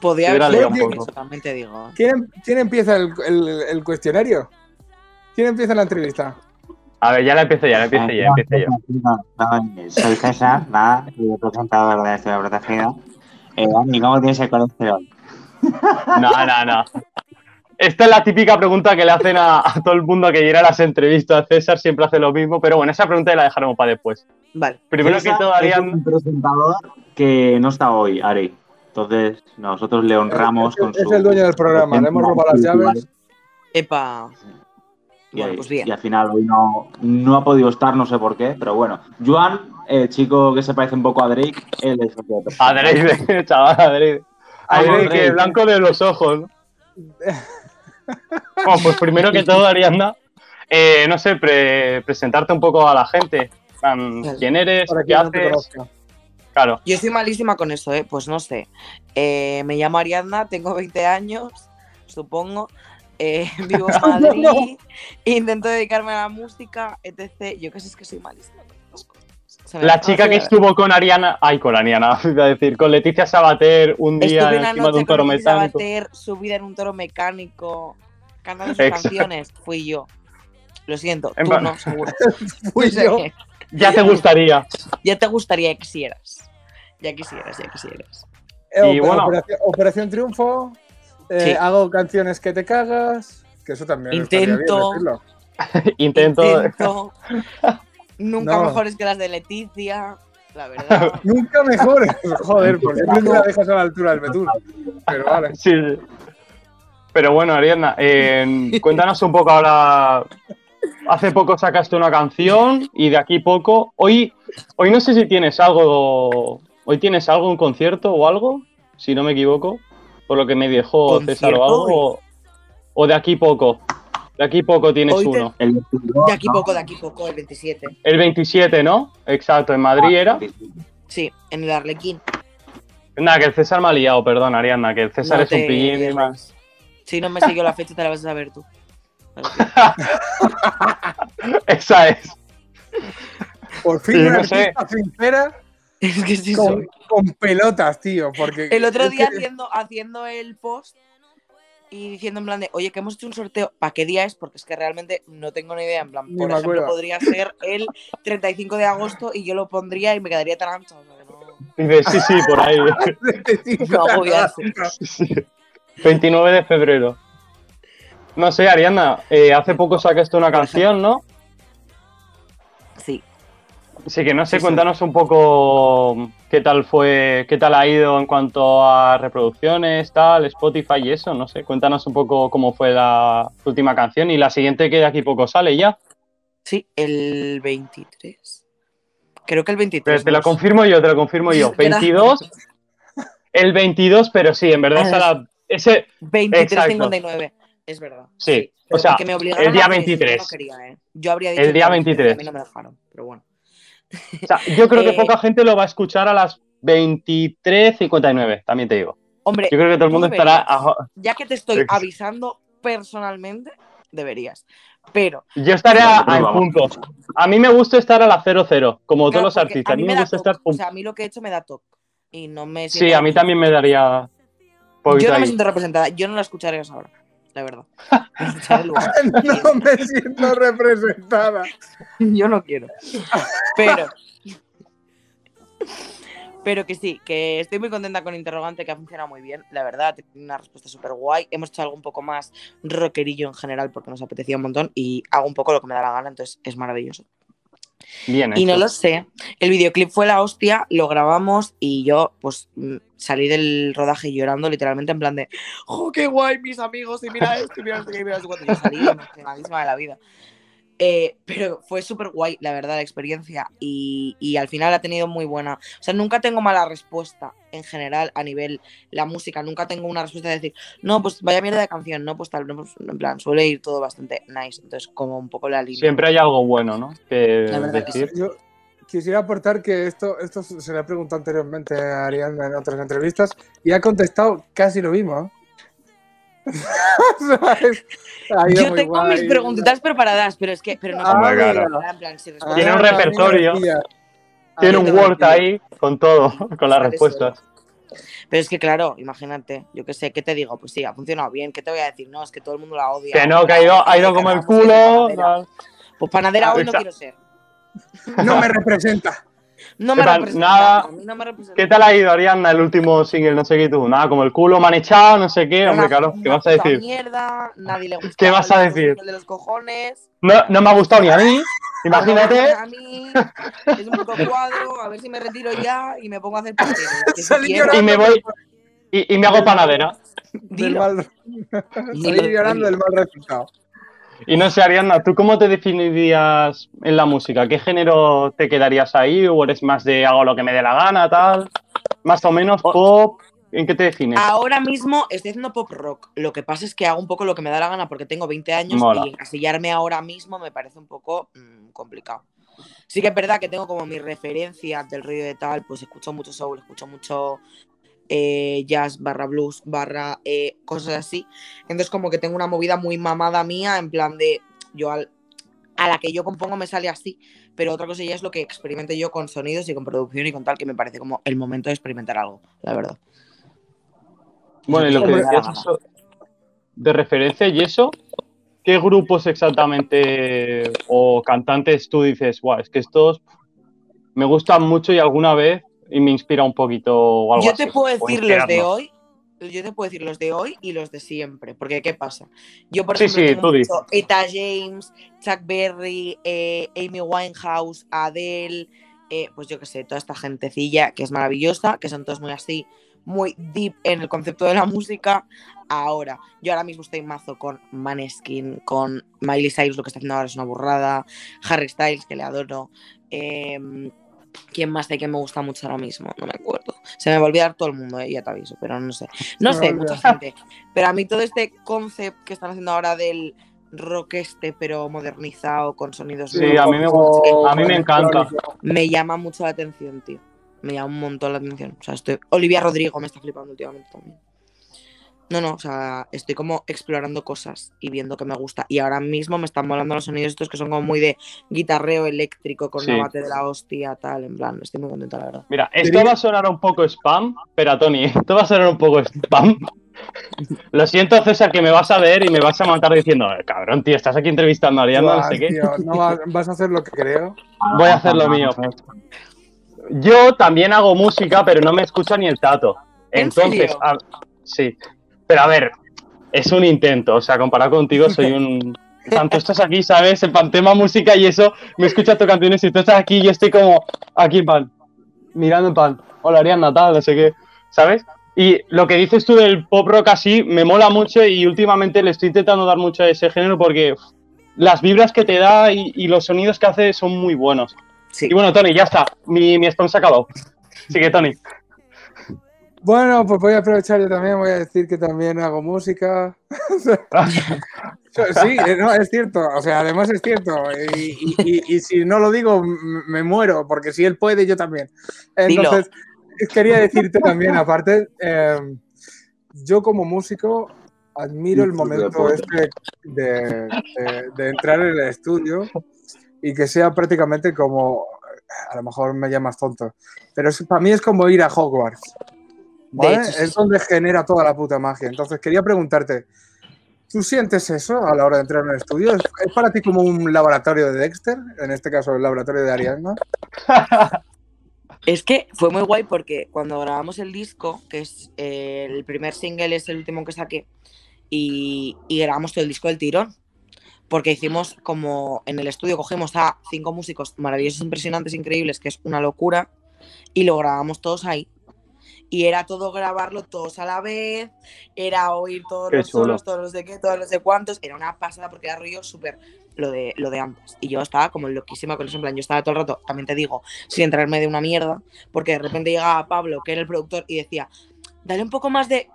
Podría Hubiera haber un poco. también te digo. ¿Quién, quién empieza el, el- el cuestionario? ¿Quién empieza la entrevista? A ver, ya la empiezo ya, la empiezo ya, empiezo yo. No, soy César, nada, y presentador de Estudio Protegida. Eh, ¿cómo tienes el colesterol? No, no, no. Esta es la típica pregunta que le hacen a, a todo el mundo que llega a las entrevistas. César siempre hace lo mismo, pero bueno, esa pregunta la dejaremos para después. Vale. Primero que todo, es un presentador que no está hoy, Ari. Entonces, nosotros le honramos Es- con es su... el dueño del programa, le hemos robado las llaves. Epa. Y, Bueno, pues bien. y al final hoy no, no ha podido estar, no sé por qué, pero bueno. Juan, el chico que se parece un poco a Drake, él es el que Adrede, chaval. Adrede, Vamos, que Rey. blanco de los ojos. Bueno, pues primero que todo, Ariadna, eh, no sé, pre- presentarte un poco a la gente. Um, ¿Quién eres? Para ¿Qué no haces? Claro. Yo estoy malísima con eso, ¿eh? Pues no sé. Eh, me llamo Ariadna, tengo 20 años, supongo. Eh, vivo en Madrid, intento dedicarme a la música, etc. Yo qué sé, es que soy malísima La chica que estuvo con Ariana, ay, con Ariana, iba a decir, con Leticia Sabater un día encima de un toro mecánico. Sabater, subida en un toro mecánico, cantando sus Exacto. canciones. Fui yo. Lo siento, En tú plan- no, seguro. Fui yo. Ya te gustaría. Ya te gustaría que quisieras. Ya quisieras, ya quisieras. Eh, Y bueno. Operación, Operación Triunfo. eh, Sí. Hago canciones que te cagas. Que eso también bien Intento. Intento. Nunca No. mejores que las de Leticia, la verdad. Nunca mejores. Joder, por siempre te la dejas a la altura del betún. Pero vale. Sí, sí. Pero bueno, Ariadna, eh, cuéntanos un poco ahora. Hace poco sacaste una canción y de aquí poco. Hoy, hoy no sé si tienes algo. Hoy tienes algo, un concierto o algo, si no me equivoco, por lo que me dejó César o ¿Concierto algo. O, o de aquí poco. De aquí poco tienes Hoy te- uno. El 22, De aquí ¿no? poco, de aquí poco, el 27. El 27, ¿no? Exacto, en Madrid era. Sí, en el Arlequín. Nada, que el César me ha liado, perdón, Ariadna, que el César No es un pillín y más. Si no me siguió la fecha, te la vas a saber tú. Esa es. Por fin Sí, una no sé. sincera Es que sí con, soy. con pelotas, tío. Porque El otro día que- haciendo, haciendo el post y diciendo en plan de, oye, que hemos hecho un sorteo, ¿para qué día es? Porque es que realmente no tengo ni idea. En plan, por ejemplo, acuerdo. podría ser el 35 de agosto y yo lo pondría y me quedaría tan ancho. o sea, que no- Dice, sí, sí, por ahí. No agobiarse. Sí. 29 de febrero. No sé, Ariana, eh, hace poco sacaste una canción, ¿no? Sí. Que no sé, Sí, sí. cuéntanos un poco qué tal fue, qué tal ha ido en cuanto a reproducciones, tal, Spotify y eso, no sé. Cuéntanos un poco cómo fue la última canción y la siguiente que de aquí poco sale ya. Sí, el 23. Creo que el Pero 23. te lo confirmo yo, te lo confirmo yo. 22, el 22, pero sí, en verdad la- ese, 23.59. Es verdad. sí, o Pero sea, el día a hacer eso, 23. Yo no quería, ¿eh? Yo habría dicho El día que 23. A mí no me dejaron, pero bueno. O sea, yo creo que Eh, poca gente lo va a escuchar a las 23.59, también te digo. Hombre, Yo creo que todo el mundo estará... a- ya que te estoy avisando personalmente, deberías. Pero, Yo estaré a, punto. A mí me gusta estar a la 00, como claro, todos los artistas. A mí me, gusta estar... O sea, a mí lo que he hecho me da toque. Y no me sí, siento a mí también me daría... Yo no me ahí. siento representada. Yo no la escucharé a esa hora, la verdad. Luego. no me siento representada. Yo no quiero. Pero. Pero que sí, que estoy muy contenta con Interrogante, que ha funcionado muy bien, la verdad, tiene una respuesta súper guay. Hemos hecho algo un poco más rockerillo en general porque nos apetecía un montón y hago un poco lo que me da la gana, entonces es maravilloso. Bien Y no lo sé, el videoclip fue la hostia, lo grabamos y yo pues mm, salí del rodaje llorando literalmente en plan de ¡Oh, qué guay mis amigos! Y mira esto, y mira esto, y mira esto. Yo salí emocionadísima de la vida. Eh, pero fue súper guay, la verdad, la experiencia. Y, y al final ha tenido muy buena. O sea, nunca tengo mala respuesta en general a nivel la música. Nunca tengo una respuesta de decir, no, pues vaya mierda de canción, no, pues tal. no, pues, en plan, suele ir todo bastante nice. Entonces, como un poco la línea. Siempre hay algo bueno, ¿no? Que La verdad que sí. decir. Yo quisiera aportar que esto, esto se le ha preguntado anteriormente a Ariana en otras entrevistas y ha contestado casi lo mismo. ¿eh? Yo tengo guay. mis preguntitas preparadas, pero es que. Pero no Ah, en plan, si Tiene un repertorio. mira, Tiene un Word ahí con todo, con las respuestas. Pero es que, claro, imagínate, yo qué sé, ¿qué te digo? Pues sí, ha funcionado bien. ¿Qué te voy a decir? No, es que todo el mundo la odia. Que no, que ha ido, ha ido como el culo. Panadera. Pues panadera hoy no quiero ser. No me representa. No me representa. nada. A mí no me representa. ¿Qué tal ha ido, Ariadna, el último single? No sé qué tú. Nada, como el culo me han echado, no sé qué. Una- Hombre, claro, ¿qué vas a decir? mierda, nadie le gusta. ¿Qué vas a decir? El de los cojones. No, no me ha gustado ni a mí. Imagínate. A mí es un puto cuadro, a ver si me retiro ya y me pongo a hacer pasteles. Y me voy. Y, y me hago panadera. Del Dilo. mal- Dilo, Salí llorando dilo. del mal resultado. Y no sé, Ariadna, ¿tú cómo te definirías en la música? ¿Qué género te quedarías ahí? ¿O eres más de hago lo que me dé la gana, tal? Más o menos pop. ¿En qué te defines? Ahora mismo estoy haciendo pop rock. Lo que pasa es que hago un poco lo que me da la gana porque tengo 20 años Mola. y encasillarme ahora mismo me parece un poco mm, complicado. Sí que es verdad que tengo como mis referencias del rollo de tal, pues escucho mucho soul, escucho mucho eh, jazz barra blues barra eh, cosas así. Entonces como que tengo una movida muy mamada mía en plan de yo al- a la que yo compongo me sale así, pero otra cosa ya es lo que experimente yo con sonidos y con producción y con tal, que me parece como el momento de experimentar algo, la verdad. Bueno, y lo que decías de referencia y eso, ¿qué grupos exactamente o cantantes tú dices, guau, es que estos me gustan mucho y alguna vez y me inspira un poquito o algo Yo así? te puedo o decir los de hoy, yo te puedo decir los de hoy y los de siempre, porque ¿qué pasa? Yo, por Sí, ejemplo, sí, tengo tú Eta James, Chuck Berry, eh, Amy Winehouse, Adele, eh, pues yo qué sé, toda esta gentecilla que es maravillosa, que son todos muy así, muy deep en el concepto de la música. Ahora, yo ahora mismo estoy mazo con Maneskin, con Miley Cyrus, lo que está haciendo ahora es una burrada, Harry Styles, que le adoro. em, ¿Quién más hay que me gusta mucho ahora mismo? No me acuerdo. Se me va a olvidar todo el mundo, eh, ya te aviso, pero no sé. No sé, mucha gente. Pero a mí todo este concept que están haciendo ahora del rock este, pero modernizado, con sonidos Sí, nuevos, a mí me gusta- a mí me encanta. me llama mucho la atención, tío. Me llama un montón la atención. O sea, estoy... Olivia Rodrigo me está flipando últimamente también. No, no, o sea, estoy como explorando cosas y viendo que me gusta. Y ahora mismo me están molando los sonidos estos que son como muy de guitarreo eléctrico con Sí. una bate de la hostia, tal, en plan, estoy muy contenta, la verdad. Mira, esto va a sonar un poco spam, pero Tony, esto va a sonar un poco spam. Lo siento, César, que me vas a ver y me vas a matar diciendo, "Eh, cabrón, tío, estás aquí entrevistando a Ariana, no sé qué. tío, no vas, vas a hacer lo que creo. Voy a hacer lo mío. Yo también hago música, pero no me escucha ni el tato. ¿En Entonces, serio? a- sí. Pero a ver, es un intento. O sea, comparado contigo, soy un. Tanto estás aquí, ¿sabes? En tema música y eso, me escuchas tus canciones y tú estás aquí y yo estoy como aquí en pan, mirando en pan. Hola, Ariana, tal, no sé qué, ¿sabes? Y lo que dices tú del pop rock así me mola mucho y últimamente le estoy intentando dar mucho a ese género porque las vibras que te da y, y los sonidos que hace son muy buenos. Sí. Y bueno, Tony, ya está. Mi, mi spam se ha acabado. Así que, Tony. Bueno, pues voy a aprovechar yo también, voy a decir que también hago música. Sí, no, es cierto, o sea, además es cierto. Y, y- y- y si no lo digo, me muero, porque si él puede, yo también. Entonces, quería decirte también, aparte, eh, yo como músico admiro el momento este de, de- de entrar en el estudio y que sea prácticamente como, a lo mejor me llamas tonto, pero es- para mí es como ir a Hogwarts. ¿Vale? hecho, sí. Es donde genera toda la puta magia. Entonces quería preguntarte, ¿tú sientes eso a la hora de entrar en el estudio? ¿Es, es para ti como un laboratorio de Dexter? En este caso, el laboratorio de Ariadna. Es que fue muy guay porque cuando grabamos el disco, que es eh, el primer single, es el último que saqué, y, y grabamos todo el disco del tirón. Porque hicimos como en el estudio, cogimos a cinco músicos maravillosos, impresionantes, increíbles, que es una locura, y lo grabamos todos ahí. Y era todo grabarlo todos a la vez, era oír todos Qué los chulo. solos, todos los de qué, todos los de cuántos, era una pasada porque era rollo súper lo de, lo de antes. Y yo estaba como loquísima con eso, en plan, yo estaba todo el rato, también te digo, sin entrarme de una mierda, porque de repente llegaba Pablo, que era el productor, y decía, dale un poco más de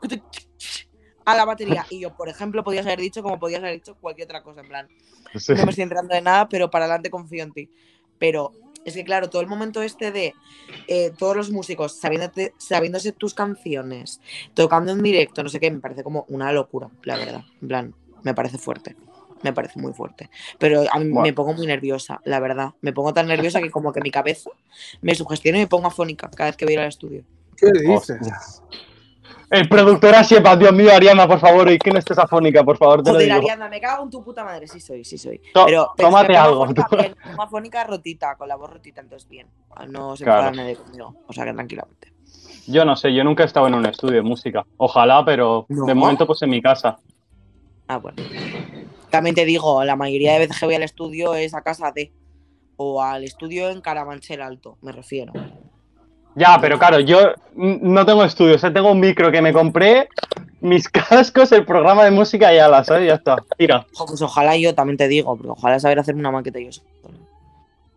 a la batería. Y yo, por ejemplo, podías haber dicho como podías haber dicho cualquier otra cosa, en plan, no me estoy enterando de nada, pero para adelante confío en ti. Pero Es que, claro, todo el momento este de eh, todos los músicos sabiéndote- sabiéndose tus canciones, tocando en directo, no sé qué, me parece como una locura, la verdad. En plan, me parece fuerte. Me parece muy fuerte. Pero a mí Bueno. me pongo muy nerviosa, la verdad. Me pongo tan nerviosa que como que mi cabeza me sugestiona y me pongo afónica cada vez que voy a ir al estudio. ¿Qué dices? El productor Asiepa, Dios mío, Ariana, por favor, y que no estés afónica, por favor, te lo Joder, digo. Ariana, me cago en tu puta madre. Sí soy, sí soy. To- pero, pero tómate es que algo. pongo afónica rotita, con la voz rotita, entonces bien. No se Claro. nadie conmigo. O sea que tranquilamente. Yo no sé, yo nunca he estado en un estudio de música. Ojalá, pero No. de momento pues en mi casa. Ah, bueno. También te digo, la mayoría de veces que voy al estudio es a casa de. O al estudio en Carabanchel Alto, me refiero. Ya, pero claro, yo no tengo estudio, o sea, tengo un micro que me compré, mis cascos, el programa de música y ala, ¿sabes? Ya está. Tira. Pues ojalá yo también te digo, porque ojalá saber hacer una maqueta yo solo.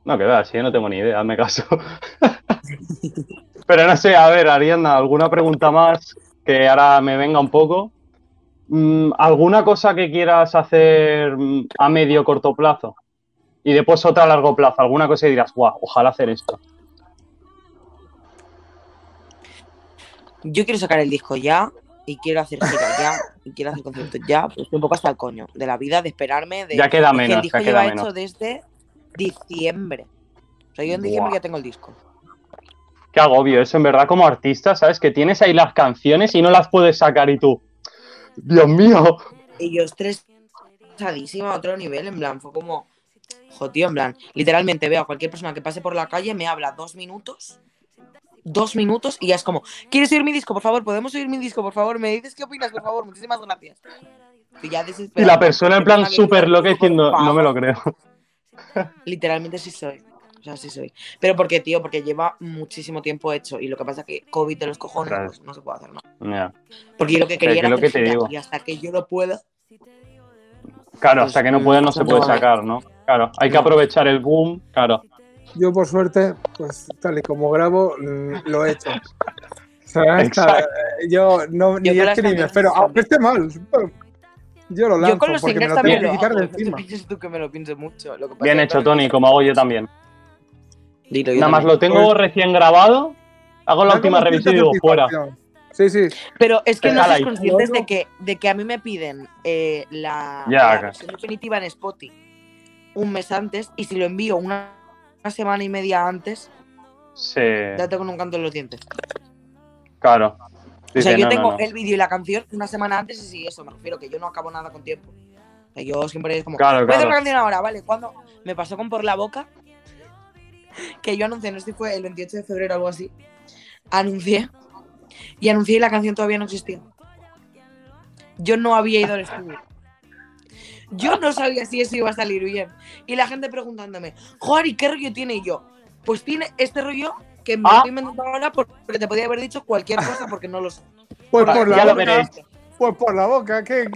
No, que veas, yo no tengo ni idea, hazme caso. pero no sé, a ver, Ariana, ¿alguna pregunta más que ahora me venga un poco? Mm, ¿Alguna cosa que quieras hacer mm, a medio corto plazo? Y después otra a largo plazo, alguna cosa y dirás, guau, ojalá hacer esto. Yo quiero sacar el disco ya y quiero hacer gira ya y quiero hacer conciertos ya, pues estoy un poco hasta el coño de la vida, de esperarme, de Ya queda es que menos, el disco ya lleva queda hecho menos. desde diciembre. O sea, yo en diciembre Buah. ya tengo el disco. Qué agobio eso, en verdad, como artista, ¿sabes? Que tienes ahí las canciones y no las puedes sacar y tú. Dios mío. Y yo estresadísima a otro nivel, en plan, fue como, jo, tío, en plan, literalmente veo a cualquier persona que pase por la calle, me habla dos minutos, dos minutos, y ya es como, ¿quieres oír mi disco? Por favor, ¿podemos oír mi disco? Por favor, ¿me dices qué opinas? Por favor, muchísimas gracias. Y ya Y la persona en plan súper loca "Por diciendo, no me lo favor". creo. Literalmente sí soy. O sea, sí soy. Pero porque, tío, porque lleva muchísimo tiempo hecho. Y lo que pasa es que COVID de los cojones, Claro. pues no se puede hacer. Ya. Porque yo lo que quería que era hacer que te gira, digo. Y hasta que yo no pueda, Claro, Pues, hasta que no puede no se puede sacar, ¿no? Claro, hay que No. aprovechar el boom, claro. Yo, por suerte, pues tal y como grabo, mm, lo he hecho. Exacto. Yo no, ni Yo es que ni me espero, aunque esté mal. Yo lo lanzo yo con los porque me lo también tengo lo que quitar hago. de encima. tú que me lo mucho. Lo que pasa Bien hecho, Tony, como hago yo también. Dilo, yo Nada más lo tengo recién grabado, hago la última revisión y digo, fuera. Sí, sí. Pero es que no sois conscientes de que, de que a mí me piden eh, la, Ya, la versión definitiva en Spotify un mes antes y si lo envío una, una semana y media antes, Sí, ya tengo un canto en los dientes. claro. o sea, yo no, tengo no. el vídeo y la canción una semana antes y sí, eso, me refiero que yo no acabo nada con tiempo. O sea, yo siempre es como, Claro, voy a hacer canción ahora, ¿vale? Cuando me pasó con Por la Boca, que yo anuncié, no sé si fue el 28 de febrero o algo así, anuncié y anuncié y la canción todavía no existía. Yo no había ido al estudio. Yo no sabía si eso iba a salir bien. Y la gente preguntándome, joder, ¿y qué rollo tiene yo? Pues tiene este rollo que me Ah. estoy inventando ahora porque te podía haber dicho cualquier cosa porque no lo sé. Pues por ya la lo boca. veréis. Pues por la boca. ¿qué,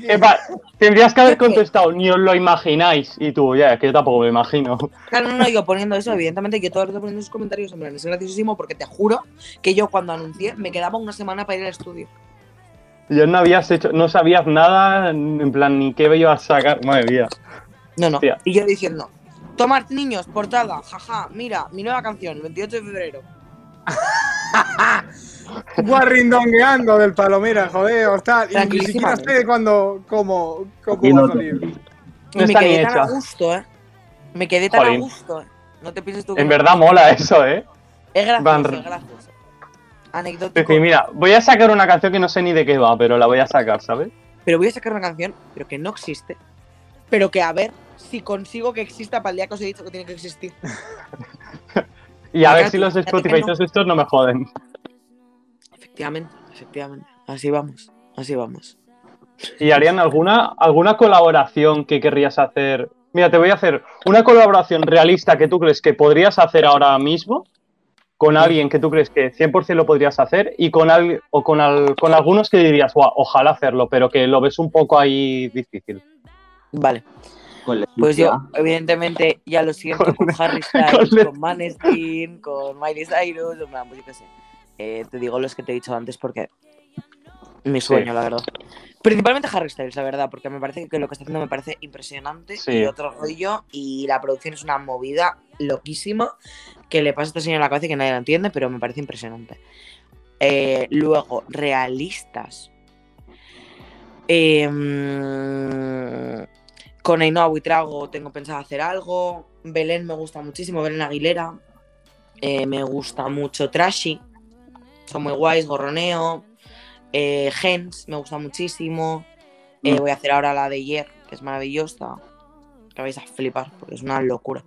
Tendrías que haber contestado, ni os lo imagináis. Y tú, ya, es que yo tampoco me imagino. Claro, no, no, yo poniendo eso, evidentemente, yo todo el rato poniendo esos comentarios, en plan, es graciosísimo porque te juro que yo cuando anuncié me quedaba una semana para ir al estudio. Yo no habías hecho, no sabías nada, en plan, ni qué iba a sacar. Madre mía. No, no. Hostia. Y yo diciendo, tomar niños, portada, jaja, mira, mi nueva canción, el 28 de febrero. Guarrindongueando del Palomera, joder, hostia. Y ni siquiera sé cuándo, cómo, cómo va no a salir. No me está ni quedé tan a gusto, ¿eh? Me quedé tan Jolín. a gusto, ¿eh? No te pienses tú que En verdad mola eso, ¿eh? Es gracioso, Van- es gracioso. Anecdótico. mira, voy a sacar una canción que no sé ni de qué va, pero la voy a sacar, ¿sabes? Pero voy a sacar una canción, pero que no existe. Pero que a ver si consigo que exista para el día que os he dicho que tiene que existir. Y a ver si los Spotify no. estos no me joden. Efectivamente, efectivamente. Así vamos, así vamos. Y Ariana, ¿alguna, ¿alguna colaboración que querrías hacer? Mira, te voy a hacer una colaboración realista que tú crees que podrías hacer ahora mismo con alguien que tú crees que 100% lo podrías hacer y con, al- o con, al- con algunos que dirías, "Buah, ojalá hacerlo, pero que lo ves un poco ahí difícil. Vale. Pues yo, evidentemente, ya lo siento con, Con- Harry Styles, con- con Maneskin, con Miley Cyrus, en plan, pues yo qué sé. Eh, te digo los que te he dicho antes porque mi sueño, la verdad. Principalmente Harry Styles, la verdad, porque me parece que lo que está haciendo me parece impresionante Sí. y otro rollo y la producción es una movida loquísima que le pasa a este señor en la cabeza y que nadie la entiende, pero me parece impresionante. Eh, luego, realistas. Eh, con Ainhoa Buitrago tengo pensado hacer algo. Belén me gusta muchísimo, Belén Aguilera. Eh, me gusta mucho Trashy. Son muy guays, Gorroneo. Eh, Gens, me gusta muchísimo. Eh, Mm. Voy a hacer ahora la de ayer, que es maravillosa. Que vais a flipar, porque es una locura.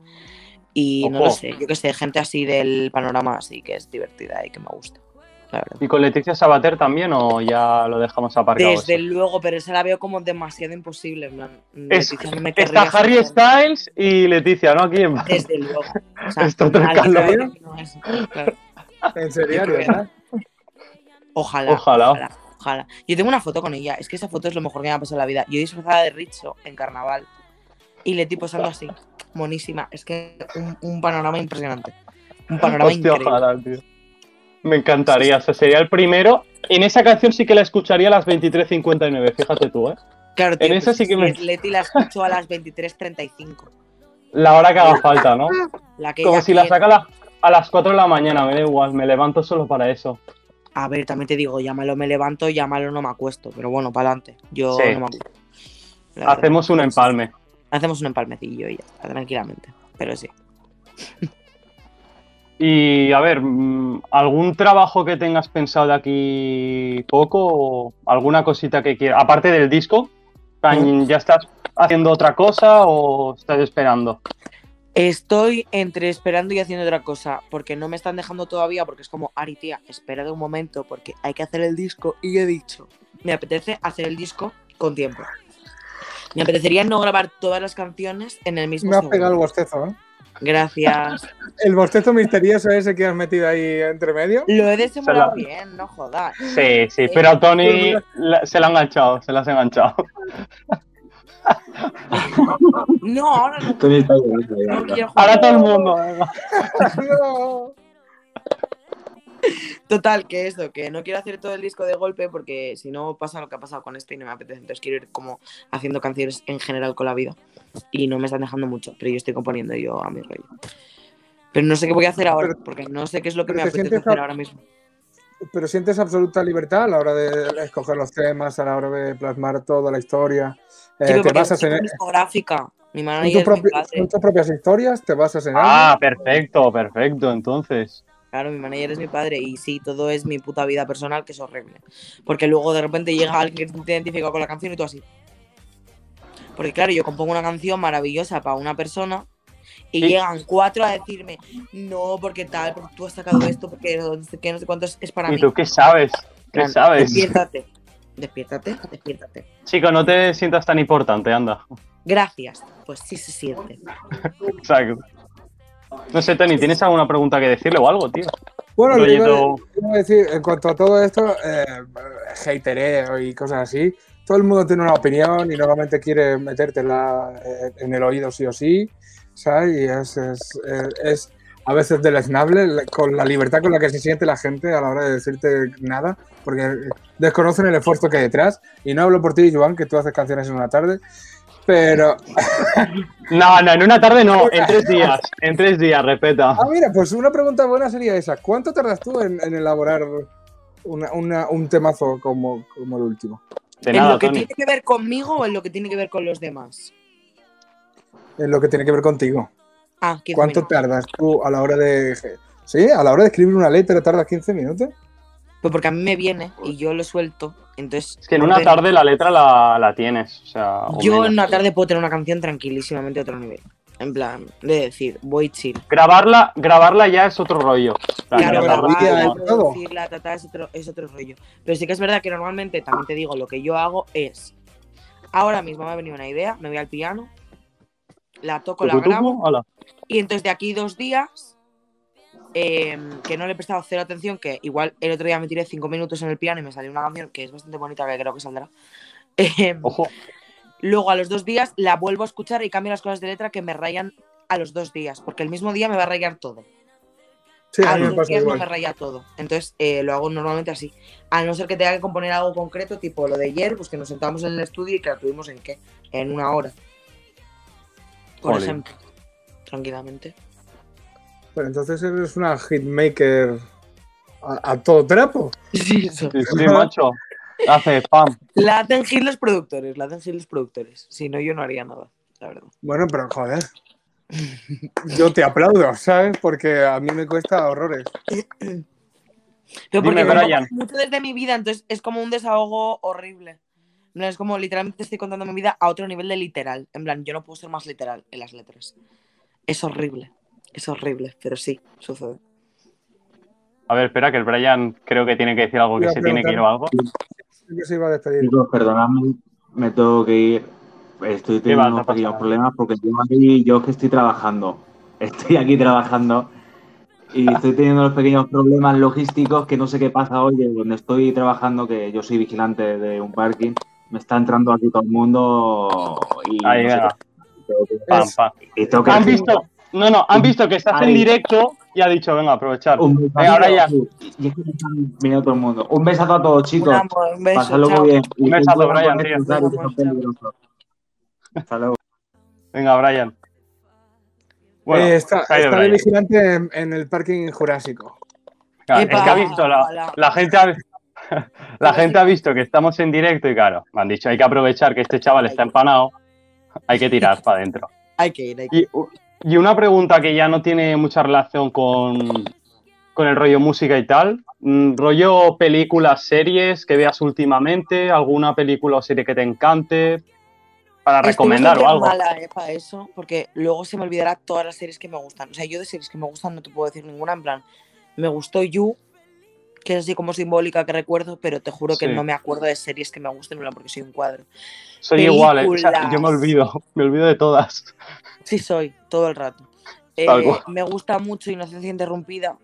Y no lo sé, yo que sé, gente así del panorama así que es divertida y que me gusta. ¿Y con Leticia Sabater también o ya lo dejamos aparcado? Desde eso? luego, pero esa la veo como demasiado imposible. en plan, Es- no me Está Harry hacer- Styles y Leticia, ¿no? Aquí en Desde luego. O sea. Batty no es- claro. En serio, ¿verdad? Ojalá, Ojalá. ojalá. ojalá. Yo tengo una foto con ella. Es que esa foto es lo mejor que me ha pasado en la vida. Yo disfrazada de Richo en carnaval. Y Leti posando así. Monísima. Es que un, un panorama impresionante. Un panorama Hostia, increíble. ojalá, tío. Me encantaría, o sea, sería el primero. En esa canción sí que la escucharía a las 23.59, fíjate tú, ¿eh? Claro, tío, en esa pues sí que me- Leti la escucho a las 23.35. La hora que haga falta, ¿no? La que Como si la saca a la- a las 4 de la mañana, me da igual, me levanto solo para eso. A ver, también te digo, llámalo me levanto, llámalo no me acuesto. Pero bueno, para adelante. Yo Sí. no me acuesto. Hacemos un empalme. Hacemos un empalmecillo y ya está, tranquilamente. Pero sí. Y a ver, mm, ¿algún trabajo que tengas pensado de aquí poco? O ¿Alguna cosita que quieras? Aparte del disco, plan, ¿ya estás haciendo otra cosa o estás esperando? Estoy entre esperando y haciendo otra cosa, porque no me están dejando todavía, porque es como, Ari, tía, espera de un momento, porque hay que hacer el disco, y he dicho, me apetece hacer el disco con tiempo. Me apetecería no grabar todas las canciones en el mismo Me has pegado el bostezo, ¿eh? Gracias. El bostezo misterioso ese que has metido ahí entre medio. Lo he desembolado Se la- bien, no jodas. Sí, sí, pero a Tony la- se la ha enganchado, se la has enganchado. No, ahora no, Tony está llorando ya. no quiero jugar. Ahora todo el mundo. No. Total, que eso, que no quiero hacer todo el disco de golpe porque si no pasa lo que ha pasado con este y no me apetece. Entonces quiero ir como haciendo canciones en general con la vida. Y no me están dejando mucho, pero yo estoy componiendo yo a mi rollo. Pero no sé qué voy a hacer ahora, porque no sé qué es lo que me apetece hacer a- ahora mismo. Pero sientes absoluta libertad a la hora de escoger los temas, a la hora de plasmar toda la historia. Eh, Sí, pero te basas en, discográfica. Mi manager tu es mi propi- padre. en tus propias historias, te basas en Ah, algo. perfecto, perfecto, entonces. Claro, mi manager es mi padre y sí, todo es mi puta vida personal, que es horrible. Porque luego de repente llega alguien que te identifica con la canción y tú así. Porque claro, yo compongo una canción maravillosa para una persona y Sí. llegan cuatro a decirme, no, porque tal, porque tú has sacado esto, porque no sé qué, no sé cuánto es, es para ¿Y mí. tú qué sabes? ¿Qué sabes? Despiértate, despiértate, despiértate. Chico, no te sientas tan importante, anda. Gracias. Pues sí se siente. Exacto. No sé, Tony, ¿tienes alguna pregunta que decirle o algo, tío? Bueno, iba a decir, en cuanto a todo esto, eh, hatereo y cosas así, todo el mundo tiene una opinión y normalmente quiere metértela eh, en el oído sí o sí, ¿sabes? Y es, es, eh, es a veces deleznable con la libertad con la que se siente la gente a la hora de decirte nada, porque desconocen el esfuerzo que hay detrás. Y no hablo por ti, Joan, que tú haces canciones en una tarde, pero No, no, en una tarde no, en tres días. En tres días, respeta. Ah, mira, pues una pregunta buena sería esa. ¿Cuánto tardas tú en, en elaborar una- una- un temazo como, como el último? De ¿En nada, lo que Tony. tiene que ver conmigo o en lo que tiene que ver con los demás? En lo que tiene que ver contigo. Ah, 15 ¿Cuánto minutos. tardas tú a la hora de... Sí, a la hora de escribir una letra tardas 15 minutos? Pues porque a mí me viene y yo lo suelto. Entonces, Es que en una tarde la letra la, la tienes. O sea, o Yo menos. en una tarde puedo tener una canción tranquilísimamente a otro nivel. En plan, de decir, voy chill. Grabarla, grabarla ya es otro rollo. O sea, Claro, grabarla producirla, ta, ta, es otro, es otro rollo. Pero sí que es verdad que normalmente, también te digo, lo que yo hago es. Ahora mismo me ha venido una idea, me voy al piano, la toco, la grabo, y entonces de aquí dos días, eh, que no le he prestado cero atención, que igual el otro día me tiré cinco minutos en el piano y me salió una canción que es bastante bonita, que creo que saldrá. Eh, Ojo. Luego a los dos días la vuelvo a escuchar y cambio las cosas de letra que me rayan a los dos días, porque el mismo día me va a rayar todo. Sí, a a los dos días no me raya todo. Entonces eh, lo hago normalmente así. A no ser que tenga que componer algo concreto, tipo lo de ayer, pues que nos sentamos en el estudio y que la tuvimos en qué? En una hora. Por ejemplo. Tranquilamente. Pero entonces eres una hitmaker a, a todo trapo. Sí, eso. Sí, sí, macho. Hace spam. La hacen gil los productores, la hacen gil los productores. Si no, yo no haría nada, la verdad. Bueno, pero joder. Yo te aplaudo, ¿sabes? Porque a mí me cuesta horrores. Pero porque Dime, Brian. mucho desde mi vida, entonces es como un desahogo horrible. No es como literalmente estoy contando mi vida a otro nivel de literal. En plan, yo no puedo ser más literal en las letras. Es horrible. Es horrible, pero sí, sucede. A ver, espera, que el Brian creo que tiene que decir algo que se tiene que ir o algo. Yo se iba a despedir. Chicos, perdonadme, me tengo que ir. Estoy teniendo no unos pequeños problemas porque yo aquí, yo que estoy trabajando. Estoy aquí trabajando y estoy teniendo unos pequeños problemas logísticos que no sé qué pasa hoy de donde estoy trabajando, que yo soy vigilante de un parking. Me está entrando aquí todo el mundo y Ahí, no sé qué. Tengo que- Pam, pam. y tengo que Han visto, no, no, han visto que estás en directo y ha dicho, venga, aprovechar. Un besazo, Venga, Brian. y es que me están mirando todo el mundo. Un besazo a todos, chicos. Un amor, un beso, Pasadlo chao. muy bien. Un besazo, Brian, tío. peligrosos. Hasta luego. Venga, Brian. Bueno, Eh, está, está de vigilante en, en el parking jurásico. Claro, es que ha visto la, gente ha, la gente ha visto que estamos en directo y claro, me han dicho hay que aprovechar que este chaval está empanado, hay que tirar para adentro. Hay que ir, hay que ir. Y, y una pregunta que ya no tiene mucha relación con, con el rollo música y tal, mm, rollo películas, series que veas últimamente, alguna película o serie que te encante para Estoy recomendar o algo. mala, eh, para eso, porque luego se me olvidará todas las series que me gustan. O sea, yo de series que me gustan no te puedo decir ninguna. En plan, me gustó You, que es así como simbólica que recuerdo, pero te juro que Sí. no me acuerdo de series que me gusten, porque soy un cuadro. Soy igual, eh, o sea, yo me olvido, me olvido de todas. Sí, soy, todo el rato. Eh, me gusta mucho Inocencia Interrumpida.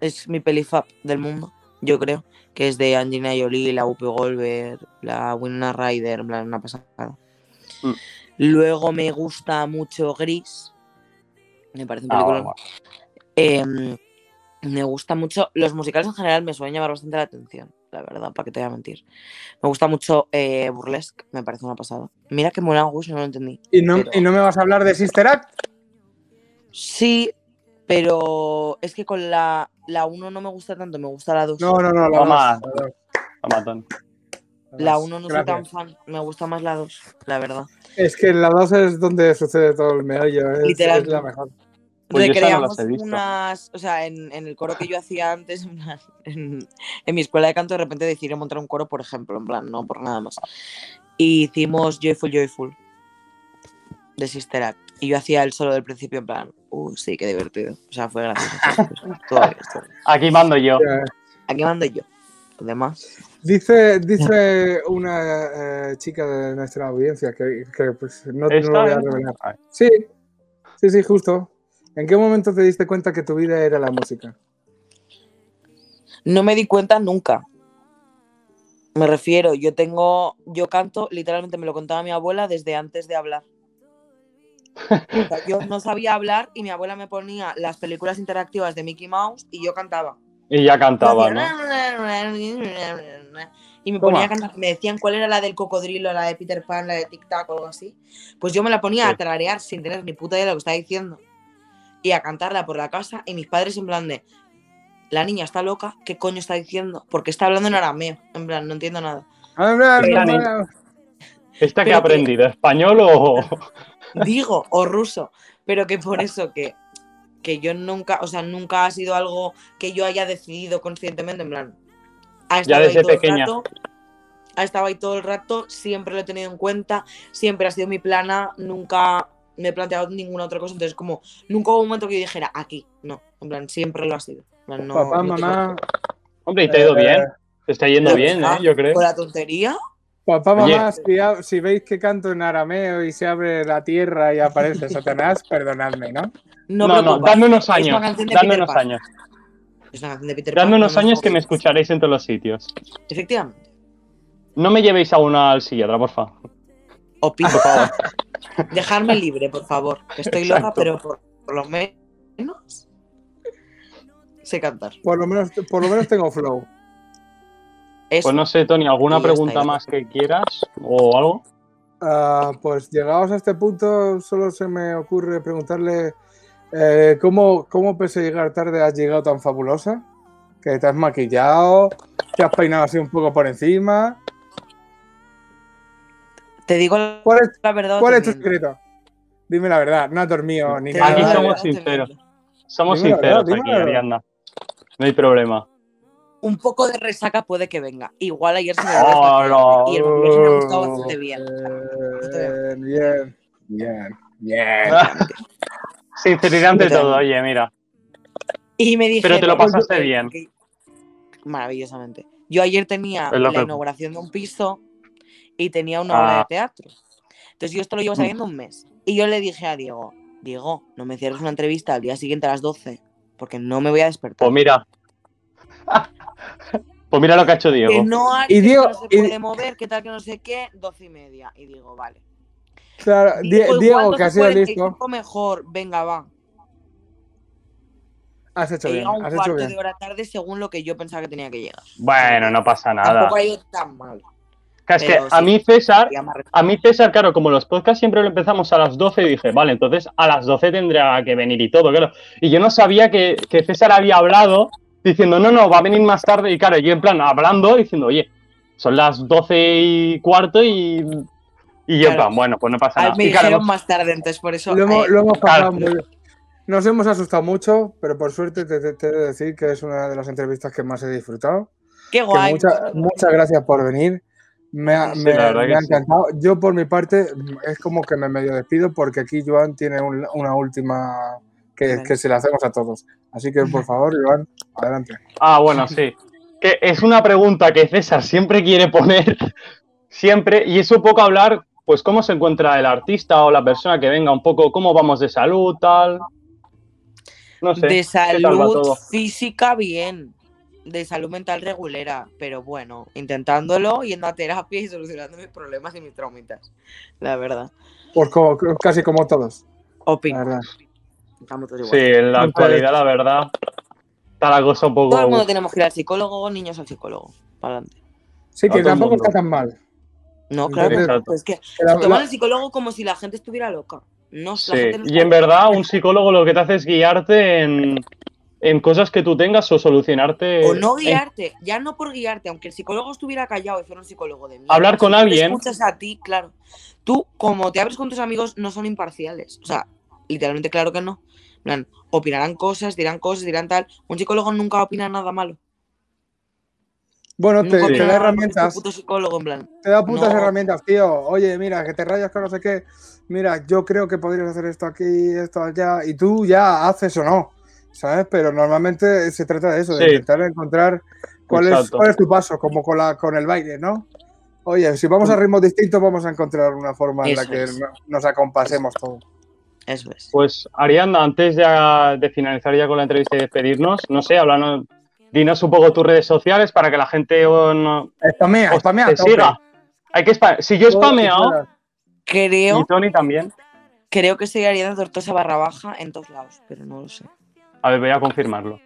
Es mi pelifap del mundo, yo creo. Que es de Angelina Jolie, la Whoopi Goldberg, la Winona Ryder, una pasada. Mm. Luego me gusta mucho Gris. Me parece un Ah, película. bueno, me gusta mucho. Los musicales en general me suelen llamar bastante la atención, la verdad, para que te voy a mentir. Me gusta mucho eh, Burlesque, me parece una pasada. Mira que mola Gus, no lo entendí. ¿Y no, Pero- ¿Y no me vas a hablar de Sister Act? Sí, pero es que con la, la 1 no me gusta tanto, me gusta la 2. No, no, no. La Toma. dos, la dos, Toma, Tony. la dos. 1 no soy tan fan, me gusta más la 2, la verdad. Es que la 2 es donde sucede todo el meollo. Es, Literal. es la mejor. Pues no Recreamos unas, o sea, en, en el coro que yo hacía antes, en, plan, en- en mi escuela de canto, de repente decidí montar un coro, por ejemplo, en plan, no por nada más. Y hicimos Joyful Joyful de Sister Act. Y yo hacía el solo del principio, en plan, uh, sí, qué divertido. O sea, fue gracioso. Aquí mando yo. Aquí mando yo. Además, Dice, dice una eh, chica de nuestra audiencia que, que, pues, no, no ¿Esta lo voy a es? revelar. Sí, sí, sí, justo. ¿En qué momento te diste cuenta que tu vida era la música? no me di cuenta nunca. Me refiero, yo tengo, yo canto, literalmente me lo contaba mi abuela desde antes de hablar. O sea, yo no sabía hablar y mi abuela me ponía las películas interactivas de Mickey Mouse y yo cantaba. Y ya cantaba, ¿no? Y me Toma. ponía a cantar, me decían cuál era la del cocodrilo, la de Peter Pan, la de Tic Tac o algo así. Pues yo me la ponía Sí. a tararear sin tener ni puta idea de lo que estaba diciendo. Y a cantarla por la casa y mis padres en plan de, la niña está loca, ¿qué coño está diciendo? Porque está hablando en arameo, en plan, no entiendo nada. Esta no, ni- no. ¿Esta que ha que- aprendido? ¿Español o...? digo, o ruso, pero que por eso que, que yo nunca, o sea, nunca ha sido algo que yo haya decidido conscientemente, en plan, ha estado desde ahí todo pequeña. el rato, ha estado ahí todo el rato, siempre lo he tenido en cuenta, siempre ha sido mi plana, nunca me he planteado ninguna otra cosa, entonces como, nunca hubo un momento que yo dijera, aquí, no, en plan, siempre lo ha sido. en plan, no- Papá, no tengo- mamá, Hombre, y te ha ido Eh, bien. Te está yendo ¿La bien? ¿eh? Yo creo. ¿Con la tontería? papá, mamá, si, veis que canto en arameo y se abre la tierra y aparece Satanás, perdonadme, ¿no? No, No, no, dadme unos Es una años. canción de Dadme Peter unos Pan. años. Es una canción de Peter Pan, no unos nos años que me escucharéis en todos los sitios. Efectivamente. No me llevéis a una al psiquiatra, por favor. O Por favor. Dejarme libre, por favor. Que estoy loca, pero por, por lo menos sé cantar. Por lo menos, por lo menos tengo flow. Eso. Pues no sé, Tony, ¿alguna pregunta más que quieras o algo? Ah, pues llegados a este punto, solo se me ocurre preguntarle Eh, ¿cómo, ¿Cómo pese a llegar tarde has llegado tan fabulosa? Que te has maquillado, te has peinado así un poco por encima. Te digo ¿Cuál es, la verdad. cuál es tu secreto? Dime la verdad, no has dormido ni nada. Aquí somos sinceros. Somos Dime la verdad, sinceros aquí. Ariadna. No hay problema. Un poco de resaca puede que venga. Igual ayer se me Oh, no. y el me ha gustado bastante bien. Bien, bien, bien. Sinceridad ante todo, oye, mira. Y me dije. Pero te lo pasaste bien. Maravillosamente. Yo ayer tenía la que- inauguración de un piso y tenía una Ah. obra de teatro. Entonces yo esto lo llevo sabiendo un mes. Y yo le dije a Diego, Diego, no me cierres una entrevista al día siguiente a las 12, porque no me voy a despertar. Pues mira. Pues mira lo que ha hecho que Diego. no hay, Y que Diego- no se y- puede mover, que tal, que no sé qué, 12 y media. Y digo, vale. Claro, Die- igual Diego, que ha sido 12:45 listo, mejor, venga, va. has hecho He bien, un has hecho cuarto bien. de hora tarde según lo que yo pensaba que tenía que llegar. Bueno, no pasa nada. Tampoco ha ido tan mal. Que es que a sí. mí César, a mí César, claro, como los podcasts siempre lo empezamos a las 12, dije, vale, entonces a las 12 tendrá que venir y todo, claro. Y yo no sabía que, que César había hablado diciendo, no, no, va a venir más tarde. Y claro, yo en plan hablando, diciendo, oye, son las 12 y cuarto y, y yo en Claro. plan, bueno, pues no pasa nada. me claro, más tarde, entonces por eso. Lo hemos, eh, lo hemos pasado claro. muy bien. Nos hemos asustado mucho, pero por suerte te, te- te he de decir que es una de las entrevistas que más he disfrutado. qué guay. mucha- muchas gracias por venir. Me ha, Sí, me- ha sí. encantado. Yo, por mi parte, es como que me medio despido porque aquí Joan tiene un- una última que, Vale. que se la hacemos a todos. Así que, por favor, Joan, adelante. Ah, bueno, sí. Que es una pregunta que César siempre quiere poner, siempre, y es un poco hablar, pues, cómo se encuentra el artista o la persona que venga, un poco cómo vamos de salud, tal. No sé. de ¿qué tal va salud física, bien. De salud mental regulera. Pero bueno, intentándolo, yendo a terapia y solucionando mis problemas y mis traumitas. La verdad. Pues como- casi como todos, la Opino. verdad. Estamos todos Sí, en la actualidad, la verdad, está la cosa un poco. Todo el mundo tenemos que ir al psicólogo, niños al psicólogo. Para adelante. Sí, que tampoco mundo. está tan mal. No, claro. Exacto. Es que la- se toman la- el psicólogo como si la gente estuviera loca. No, la Sí, gente no y en loca. verdad, un psicólogo lo que te hace es guiarte en, en cosas que tú tengas o solucionarte. O no en- guiarte, ya no por guiarte, aunque el psicólogo estuviera callado y fuera un psicólogo de mierda. Hablar con si alguien. escuchas a ti, claro. Tú, como te abres con tus amigos, no son imparciales. O sea, literalmente, claro que no. En plan, opinarán cosas, dirán cosas, dirán tal. Un psicólogo nunca opina nada malo. Bueno, te, da herramientas. un puto psicólogo, en plan. Te da putas No. herramientas, tío. Oye, mira, que te rayas con no sé qué. Mira, yo creo que podrías hacer esto aquí, esto allá. Y tú ya haces o no, ¿sabes? Pero normalmente se trata de eso, de Sí. intentar encontrar cuál es, cuál es tu paso, como con, la, con el baile, ¿no? Oye, si vamos a ritmos distintos, vamos a encontrar una forma en la que es. nos acompasemos todos. Eso es. Pues, Arianda, antes de, de finalizar ya con la entrevista y despedirnos, no sé, háblanos, dinos un poco tus redes sociales para que la gente oh, no- Spamea, os- spamea. te siga. Hay que spam- Si yo he que spameado. Creo, y Tony también, creo que soy Ariana Tortosa barra baja en todos lados, pero no lo sé. A ver, voy a confirmarlo.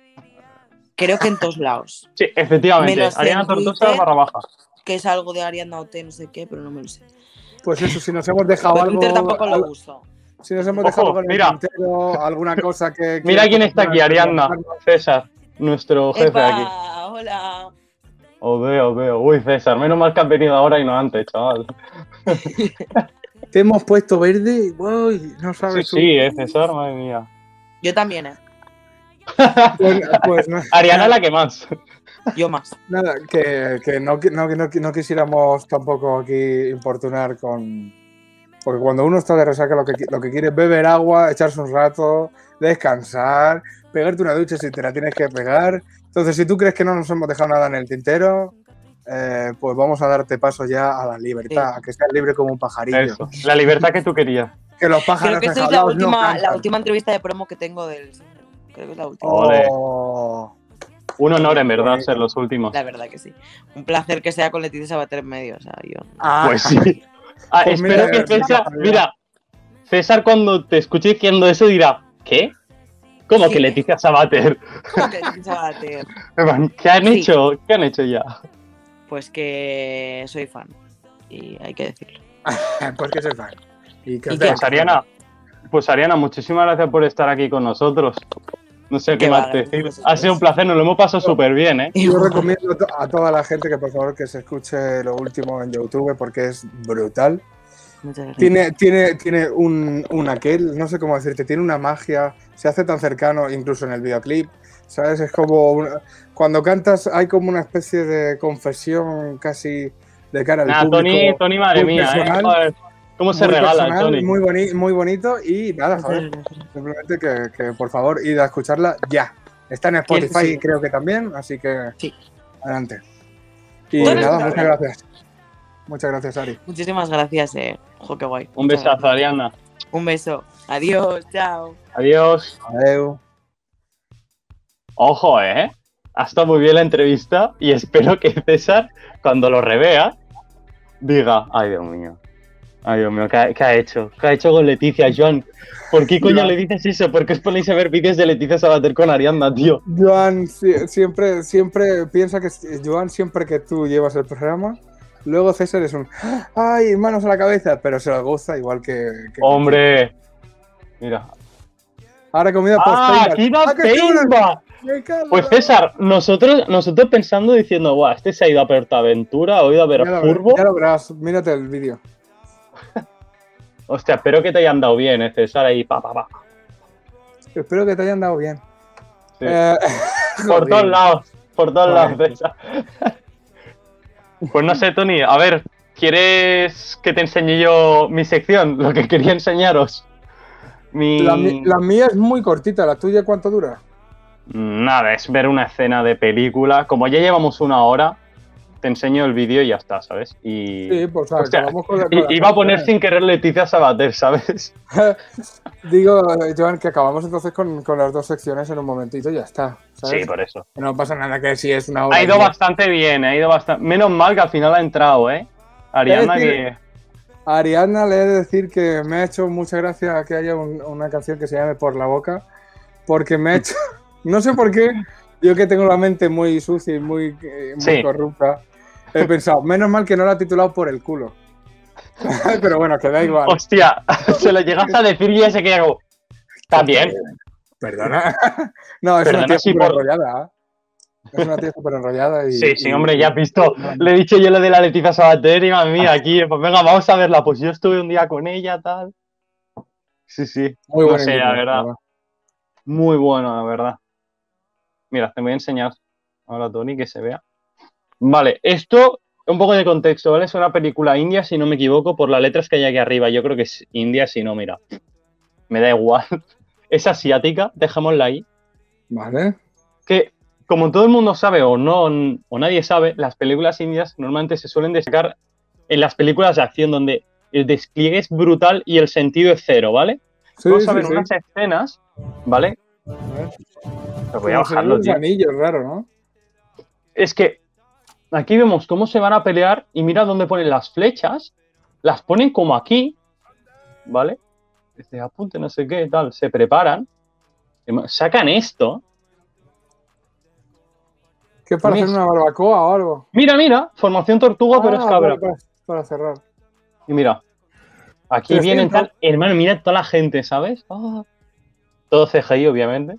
Creo que en todos lados. Sí, efectivamente, Ariana Tortosa Twitter. barra baja. Que es algo de Ariana OT, no sé qué, pero no me lo sé. Pues eso, si nos hemos dejado Pero algo. Twitter tampoco lo uso. Si nos hemos Ojo, dejado algo en el mira. tintero, alguna cosa que. Mira quién está aquí, Ariadna, César, nuestro jefe ¡Epa! aquí. Hola. Os veo, os veo. Uy, César, menos mal que has venido ahora y no antes, chaval. Te hemos puesto verde. Uy, no Sí, sabes. tú. sí, eh, César, madre mía. Yo también, ¿eh? Pues, pues no- Ariana la que más. Yo más. Nada, que, que no, que no, que no, quisiéramos tampoco aquí importunar con. Porque cuando uno está de resaca, lo que, lo que quiere es beber agua, echarse un rato, descansar, pegarte una ducha si te la tienes que pegar. Entonces, si tú crees que no nos hemos dejado nada en el tintero, eh, pues vamos a darte paso ya a la libertad, a que seas libre como un pajarillo. Eso, la libertad que tú querías. Que los Creo pájaros que esta es la enjaulados no última, la última entrevista de promo que tengo del. Creo que es la última. Ole. Oh. Un honor, en verdad, ser los últimos. La verdad que sí. Un placer que sea con Leticia Sabater en medio. O sea, yo. Ah, Pues sí. Ah, Pues espero mira, que César, mira. César cuando te escuche diciendo eso dirá, ¿qué? ¿Cómo Sí. que Leticia Sabater? ¿Cómo que Leticia Sabater? ¿Qué han Sí. hecho? ¿Qué han hecho ya? Pues que soy fan. Y hay que decirlo. Pues que soy fan. Y que ¿Y os qué? Pues Ariana, Pues Ariana, muchísimas gracias por estar aquí con nosotros. No sé qué Qué más va, decir. Ha sido un placer, nos lo hemos pasado súper bien, ¿eh? Yo recomiendo a to- a toda la gente que por favor que se escuche lo último en YouTube porque es brutal. Tiene, tiene, tiene un, un aquel, no sé cómo decirte, tiene una magia, se hace tan cercano incluso en el videoclip, ¿sabes? Es como una- cuando cantas hay como una especie de confesión casi de cara al Nah, público. Tony, Tony, madre mía, ¿eh? ¿Cómo se muy regala personal, Tony? Muy, boni- muy bonito y nada, joder, simplemente que, que, por favor id a escucharla ya. Está en Spotify Sí. creo que también, así que Sí. adelante. Y nada, está muchas gracias. Muchas gracias, Ari. Muchísimas gracias, eh. Jo, qué guay. Un Muchas besazo, gracias. Ariana. Un beso. Adiós, chao. Adiós. Adeu. Ojo, ¿eh? Ha estado muy bien la entrevista y espero que César, cuando lo revea, diga, ay Dios mío, ay Dios mío, ¿qué ha, qué ha hecho? ¿Qué ha hecho con Leticia, Joan? ¿Por qué coño le dices eso? ¿Por qué os ponéis a ver vídeos de Leticia Sabater con Arianda, tío? Joan si- siempre, siempre piensa que Joan siempre que tú llevas el programa, luego César es un ay, manos a la cabeza, pero se lo goza igual que. que- Hombre, mira. Ahora comida ¡Ah, aquí va ¡Ah, Pues César, nosotros, nosotros pensando diciendo, guau, este se ha ido a Portaventura, ha ido a ver lo, Furbo. ya lo verás, mírate el vídeo. Hostia, espero que te hayan dado bien, César, ahí, pa, pa, pa. Espero que te hayan dado bien. Sí. Eh, Por todos lados, por todos lados. Pues no sé, Tony, a ver, ¿quieres que te enseñe yo mi sección? Lo que quería enseñaros. Mi... La, la mía es muy cortita, ¿la tuya cuánto dura? Nada, es ver una escena de película. Como ya llevamos una hora, te enseño el vídeo y ya está, ¿sabes? Y... Sí, pues o sea, Hostia, acabamos con la- con la Iba a poner sin querer Leticia Sabater, ¿sabes? Digo, Joan, que acabamos entonces con, con las dos secciones en un momentito y ya está. ¿sabes? Sí, por eso. No pasa nada que si es una hora. Ha ido bastante bien, ha ido bastante. Menos mal que al final ha entrado, ¿eh? Ariana, que. A Ariana le he de decir que me ha hecho mucha gracia que haya un- una canción que se llame Por la Boca, porque me ha hecho, no sé por qué, yo que tengo la mente muy sucia y muy, eh, muy Sí. corrupta, he pensado, menos mal que no la ha titulado por el culo. Pero bueno, que da igual. Hostia, se lo llegas a decir y ya se queda como. Está bien. Perdona. No, es Perdona una tía si súper por- enrollada. ¿eh? Es una tía súper enrollada y... Sí, sí, y- hombre, ya has visto. Le he dicho yo lo de la Leticia Sabater y madre mía, aquí, pues venga, vamos a verla. Pues yo estuve un día con ella, tal. Sí, sí. Muy no buena sé, la verdad. Muy bueno, la verdad. Mira, te voy a enseñar ahora, Tony, que se vea. Vale, esto, un poco de contexto, ¿vale? Es una película india, si no me equivoco, por las letras que hay aquí arriba. Yo creo que es india, si no, mira. Me da igual. Es asiática, dejémosla ahí. Vale. Que, como todo el mundo sabe o no, o nadie sabe, las películas indias normalmente se suelen destacar en las películas de acción, donde el despliegue es brutal y el sentido es cero, ¿vale? Sí, Vamos a ver sí. unas escenas, ¿vale? A ver. Pero voy a. Es que aquí vemos cómo se van a pelear y mira dónde ponen las flechas. Las ponen como aquí, ¿vale? Dice, apunte, no sé qué, tal. Se preparan. Sacan esto. ¿Qué para hacer una barbacoa o algo? Mira, mira, formación tortuga, pero es Ah, cabra. para, para cerrar. Y mira, aquí 300. vienen tal. Hermano, mira toda la gente, ¿sabes? Ah. todo CGI, obviamente.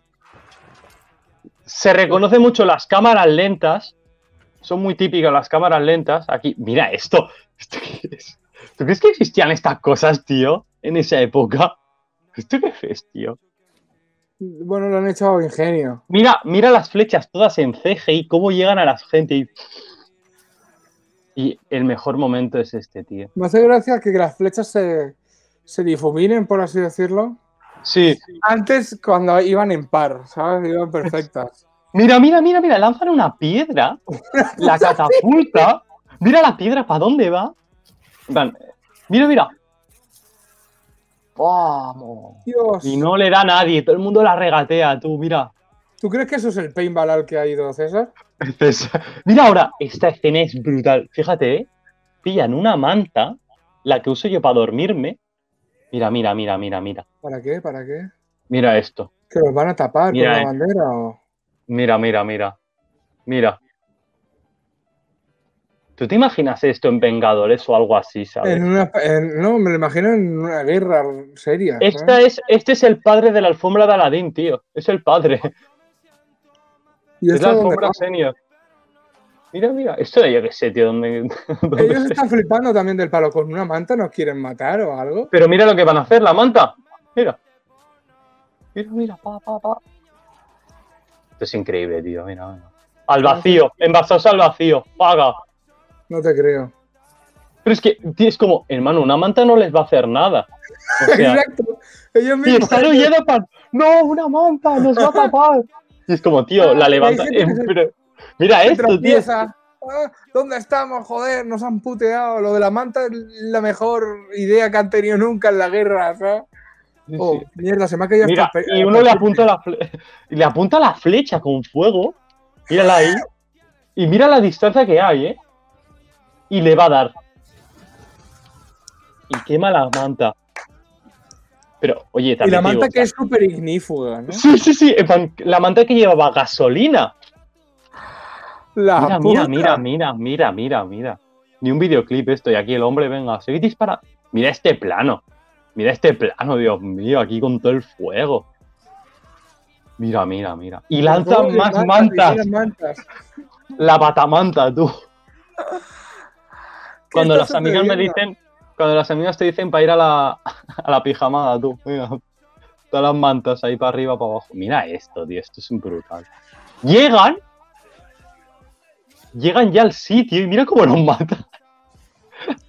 Se reconoce mucho las cámaras lentas. Son muy típicas las cámaras lentas. Aquí, mira esto. ¿Esto qué es? ¿Tú crees que existían estas cosas, tío? En esa época. ¿Esto qué es, tío? Bueno, lo han hecho ingenio. Mira, mira las flechas todas en CGI, cómo llegan a la gente. Y, y el mejor momento es este, tío. Me hace gracia que las flechas se, se difuminen, por así decirlo. Sí, Antes, cuando iban en par, ¿sabes? Iban perfectas. Mira, mira, mira, mira, lanzan una piedra, la catapulta. Mira la piedra, ¿para dónde va? Mira, mira. Vamos. Dios. Y no le da a nadie, todo el mundo la regatea, tú, mira. ¿Tú crees que eso es el paintball al que ha ido César? César. Mira ahora, esta escena es brutal. Fíjate, ¿eh? Pillan una manta, la que uso yo para dormirme. Mira, mira, mira, mira, mira. ¿Para qué? ¿Para qué? Mira esto. ¿Que los van a tapar Mira, con la bandera o...? Mira, mira, mira. Mira. ¿Tú te imaginas esto en Vengadores o algo así, sabes? En una, en- no, me lo imagino en una guerra seria. Esta es, este es el padre de la alfombra de Aladín, tío. Es el padre. ¿Y Es la alfombra senior. Mira, mira. Esto de yo qué sé, tío. ¿dónde, dónde Ellos sé? están flipando también del palo. ¿Con una manta nos quieren matar o algo? Pero mira lo que van a hacer, la manta. Mira. Mira, mira, pa, pa, pa. Esto es increíble, tío. Mira, mira. Al vacío, envasados al vacío. Paga. No te creo. Pero es que, tío, es como, hermano, una manta no les va a hacer nada. O sea, Exacto. Ellos y mismos. están huyendo para. ¡No, una manta! ¡Nos va a tapar! Y es como, tío, la levanta. eh, pero- mira esto, tío. Ah, ¿Dónde estamos? Joder, nos han puteado. Lo de la manta es la mejor idea que han tenido nunca en la guerra, ¿sabes? Oh, sí. mierda, se me ha caído Mira, hasta y uno le apunta la fle- y le apunta la flecha con fuego. Mírala ahí. Y mira la distancia que hay, ¿eh? Y le va a dar. Y quema la manta. Pero, oye, Y también. la te manta digo, que es súper ignífuga, ¿no? Sí, sí, sí. La manta que llevaba gasolina. La Mira, mira, mira, mira, mira, mira, mira. Ni un videoclip esto. Y aquí el hombre, venga, seguid disparando. Mira este plano. Mira este plano, Dios mío, aquí con todo el fuego. Mira, mira, mira. Y lanzan más mantas, mantas. mantas. La batamanta, tú. Cuando las amigas me dicen, cuando las amigas te dicen para ir a la, a la pijamada, tú. Mira, todas las mantas ahí para arriba, para abajo. Mira esto, tío, esto es brutal. Llegan. Llegan ya al sitio y mira cómo nos matan.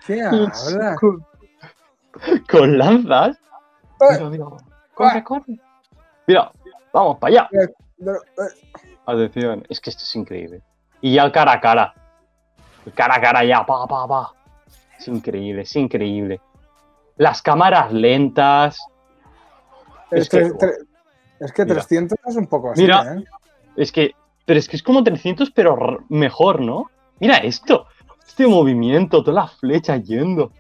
¿Qué habla? Con, lanzas. Mira, mira. Corre, corre. Mira, vamos para allá. Eh, Atención, es que esto es increíble. Y ya el cara a cara. El cara a cara ya, pa, pa, pa. Es increíble, es increíble. Las cámaras lentas. Es, Es que- que, es que Mira. 300 es un poco así, Mira. ¿eh? Es que, pero es que es como 300, pero mejor, ¿no? Mira esto. Este movimiento, todas las flechas yendo.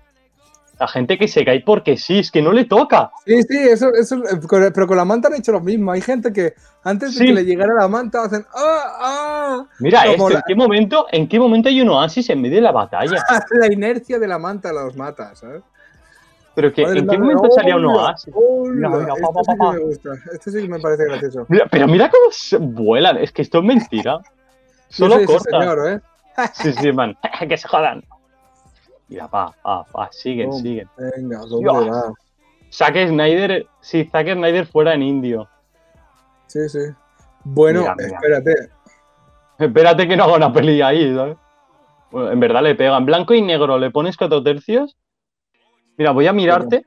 La gente que se cae porque sí, es que no le toca. Sí, sí, eso, eso, eh, pero con la manta han hecho lo mismo. Hay gente que antes de Sí. que le llegara la manta hacen ¡Ah! ¡Ah! Mira esto. ¿en qué momento, en qué momento hay un oasis en medio de la batalla? La inercia de la manta los mata, ¿sabes? Pero que, Madre ¿en qué momento salía un oasis? hola. Mira, mira, Este pa, pa, sí que me gusta. Este sí que me parece gracioso. Mira, pero mira cómo se vuelan. Es que esto es mentira. Solo corta. señor, ¿eh? Sí, sí, man. que se jodan. Mira, pa, pa, pa. Siguen, siguen. Venga, ¿dónde va? Zack Snyder. Sí, Zack Snyder fuera en indio. Sí, sí. Bueno, Mira, mira. espérate. Espérate que no haga una peli ahí, ¿sabes? Bueno, en verdad le pega. En blanco y negro le pones cuatro tercios. Mira, voy a mirarte.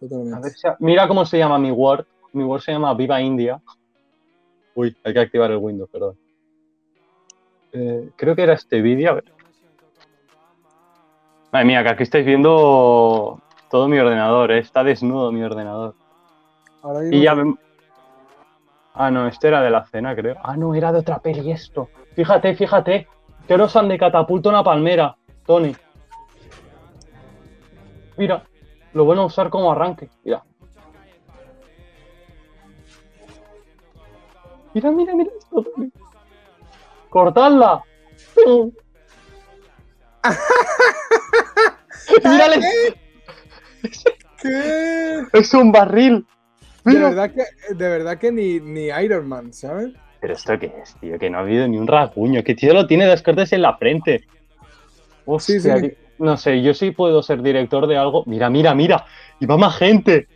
Totalmente. A ver si- Mira cómo se llama mi Word. Mi Word se llama Viva India. Uy, hay que activar el Windows, perdón. Eh, creo que era este vídeo. A ver. Madre mía, que aquí estáis viendo todo mi ordenador, ¿eh? está desnudo mi ordenador. Ahora Y ya me... Ah, no, este era de la cena, creo. Ah, no, era de otra peli esto. Fíjate, fíjate. Que nos han de catapulta una palmera, Tony. Mira, lo van a usar como arranque. Mira. Mira, mira, mira esto, Tony. Cortadla. Mírale, ¿Qué? es un barril. De verdad que, de verdad que ni, ni Iron Man, ¿sabes? Pero esto qué es, tío, que no ha habido ni un rasguño, que tío lo tiene dos cortes en la frente. Hostia, Sí. No sé, yo sí puedo ser director de algo. Mira, mira, mira. Y va más gente.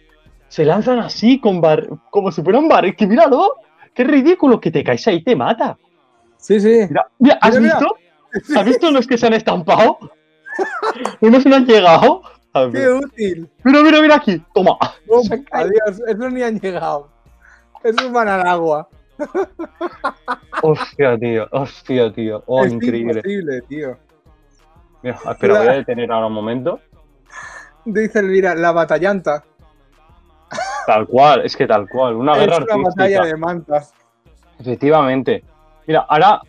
Se lanzan así, con bar... como si fueran bar... Que míralo. Qué ridículo, que te caes ahí y te mata. Sí, sí. Mira, mira, ¿has Mira, mira. visto? ¿Has visto los que se han estampado? Unos no han llegado. Qué útil. Mira, mira, mira aquí. Toma. Oh, Se adiós, esos ni han llegado. Esos van al agua. Hostia, tío. Hostia, tío. Oh, es increíble. imposible, tío. Mira, espera, voy a detener ahora un momento. Dice Elvira, la batallanta. Tal cual, es que tal cual. Una es guerra una artística. batalla de mantas. Efectivamente. Mira, ahora